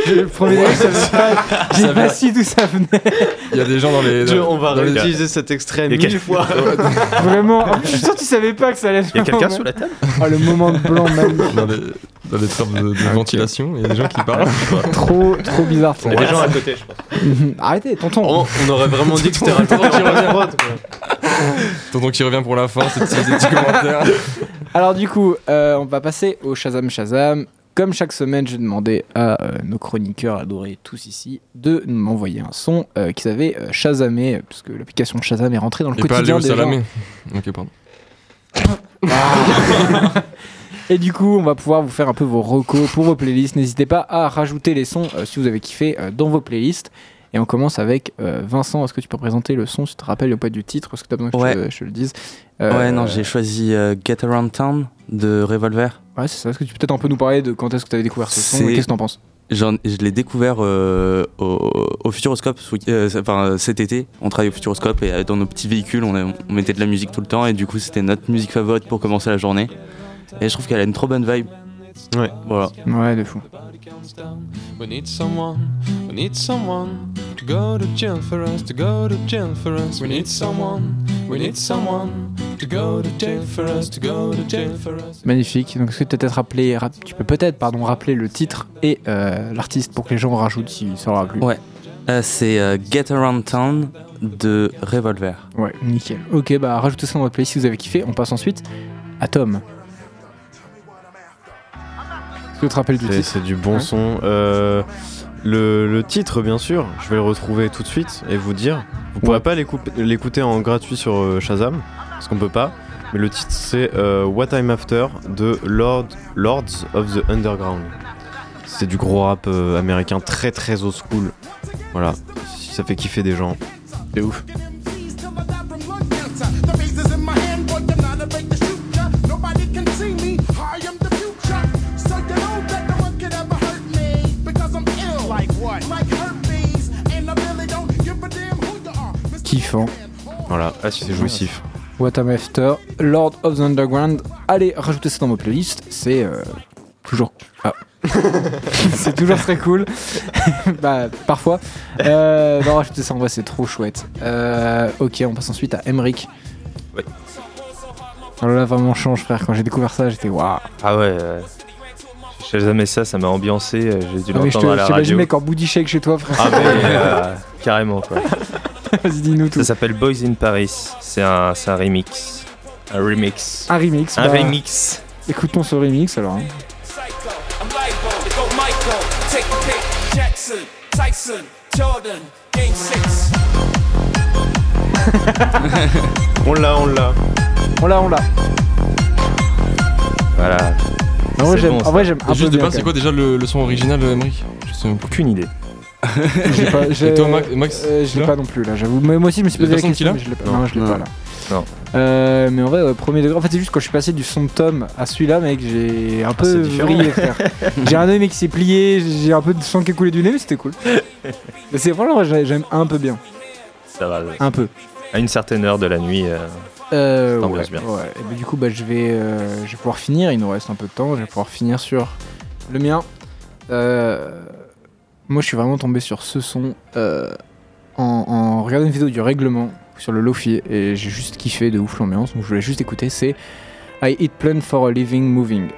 Le premier degré, je savais pas. J'ai pas su d'où ça venait. Il y a des gens dans les. On va dans les- réutiliser cet extrait Il y a mille quel- fois. Vraiment. En plus, je suis sûr que tu savais pas que ça allait. Il y a quelqu'un sous la table Oh, le moment de blanc magnifique. dans les, dans les trappes de, de ventilation, il y a des gens qui parlent. Trop, trop bizarre. Il y a des gens à côté, je pense. Arrêtez, tonton. On, on aurait vraiment dit que c'était un tour qui revient. Tonton qui revient pour la fin, c'est c'est des petits commentaires. Alors du coup, euh, on va passer au Shazam Shazam. Comme chaque semaine, j'ai demandé à euh, nos chroniqueurs adorés tous ici de m'envoyer un son euh, qu'ils avaient euh, Shazamé, parce que l'application Shazam est rentrée dans le Et pas quotidien des gens. Salamé. Ok, pardon. Et du coup, on va pouvoir vous faire un peu vos recos pour vos playlists. N'hésitez pas à rajouter les sons euh, si vous avez kiffé euh, dans vos playlists. Et on commence avec euh, Vincent. Est-ce que tu peux présenter le son si tu te rappelles pas du titre Est-ce que tu as besoin que je te- je, te le dise Euh, Ouais, non, j'ai choisi euh, Get Around Town de Revolver. Ouais, c'est ça. Est-ce que tu peux peut-être un peu nous parler de quand est-ce que tu avais découvert ce son qu'est-ce que t'en penses? J'en- je l'ai découvert euh, au, au Futuroscope euh, enfin, cet été. On travaillait au Futuroscope et euh, dans nos petits véhicules, on, a- on mettait de la musique tout le temps et du coup, c'était notre musique favorite pour commencer la journée. Et je trouve qu'elle a une trop bonne vibe. Ouais. Voilà. Ouais, de fou. We need someone, we need someone to go to jail for us, to go to jail for us. We need someone, we need someone to go to jail for us, to go to jail for us. Magnifique. Donc, est-ce que tu peux peut-être rappeler, rap- tu peux peut-être, pardon, rappeler le titre et euh, l'artiste pour que les gens rajoutent s'ils ça aura plu. Ouais. Euh, c'est euh, Get Around Town de Revolver. Ouais, nickel. Ok, bah rajoutez ça dans votre playlist si vous avez kiffé. On passe ensuite à Tom. Est-ce que tu te rappelles du C'est titre c'est du bon Ouais. son. Euh, le, le titre, bien sûr, je vais le retrouver tout de suite et vous dire. Vous pourrez pas l'écou- l'écouter en gratuit sur euh, Shazam, parce qu'on peut pas. Mais le titre, c'est euh, What I'm After de Lord, Lords of the Underground. C'est du gros rap euh, américain très très old school. Voilà, ça fait kiffer des gens. C'est ouf. Kiffant. Voilà, c'est jouissif. What I'm After, Lord of the Underground. Allez, rajoutez ça dans vos playlists. C'est euh, toujours. Ah, c'est toujours très cool. bah, parfois. Euh, non, rajoutez ça en vrai, c'est trop chouette. Euh, ok, on passe ensuite à Emric. Ouais. Alors là, vraiment change, frère. Quand j'ai découvert ça, j'étais waouh. Ah ouais. euh, J'ai jamais ça, ça m'a ambiancé. euh, J'ai dû Ah, je l'entendre à la je radio. mec, en booty shake chez toi, frère. Ah mais euh, carrément quoi. Vas-y, dis-nous tout. Ça s'appelle Boys in Paris. C'est un, c'est un remix. Un remix. Un remix. Un bah, remix. Écoutons ce remix alors. hein. I'm liable to go Michael. Take the pick. Jackson, Tyson, Jordan, Game 6. On l'a, on l'a. On l'a, on l'a. Voilà. En vrai, C'est j'aime- bon, en ça. vrai, j'aime un Et juste de base, c'est quoi déjà le, le son original, Emmerich pas. Aucune idée. J'ai pas, j'ai- Et toi, Max, Max euh, je l'ai pas non plus là, j'avoue. Mais moi aussi, je me suis a posé la qui question, mais je l'ai pas. Non. Non, je l'ai Non. pas là. Non. Euh, mais en vrai, ouais, premier degré. En fait, c'est juste quand je suis passé du son de Tom à celui-là, mec, j'ai un peu c'est différent. vrillé, frère. j'ai un œil, mec, qui s'est plié, j'ai un peu de sang qui est coulé du nez, mais c'était cool. Mais c'est franchement, j'ai- j'aime un peu bien. Ça va. Un peu. À une certaine heure de la nuit. euh, Euh, ouais, bien. ouais. Et bah, du coup, bah, je, vais, euh, je vais pouvoir finir. Il nous reste un peu de temps. Je vais pouvoir finir sur le mien. Euh, moi, je suis vraiment tombé sur ce son euh, en, en regardant une vidéo du règlement sur le Lofi et j'ai juste kiffé de ouf l'ambiance. Donc, je voulais juste écouter. C'est I Eat Plan for a Living Moving.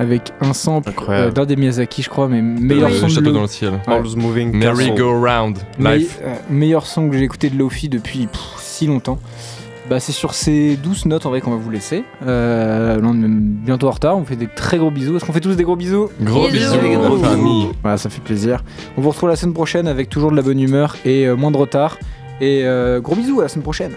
Avec un sample euh, d'un des Miyazaki, je crois, mais meilleur Le son de dans le ciel. Ouais. All's moving. Merry. Go Round. Me- Life. euh, meilleur son que j'ai écouté de Lofi depuis pff, si longtemps. Bah, c'est sur ces douces notes en vrai qu'on va vous laisser. Euh, on est bientôt en retard. On fait des très gros bisous. Est-ce qu'on fait tous des gros bisous Gros Bisous. bisous, Gros la famille. Voilà, ça fait plaisir. On vous retrouve la semaine prochaine avec toujours de la bonne humeur et euh, moins de retard. Et euh, gros bisous à la semaine prochaine.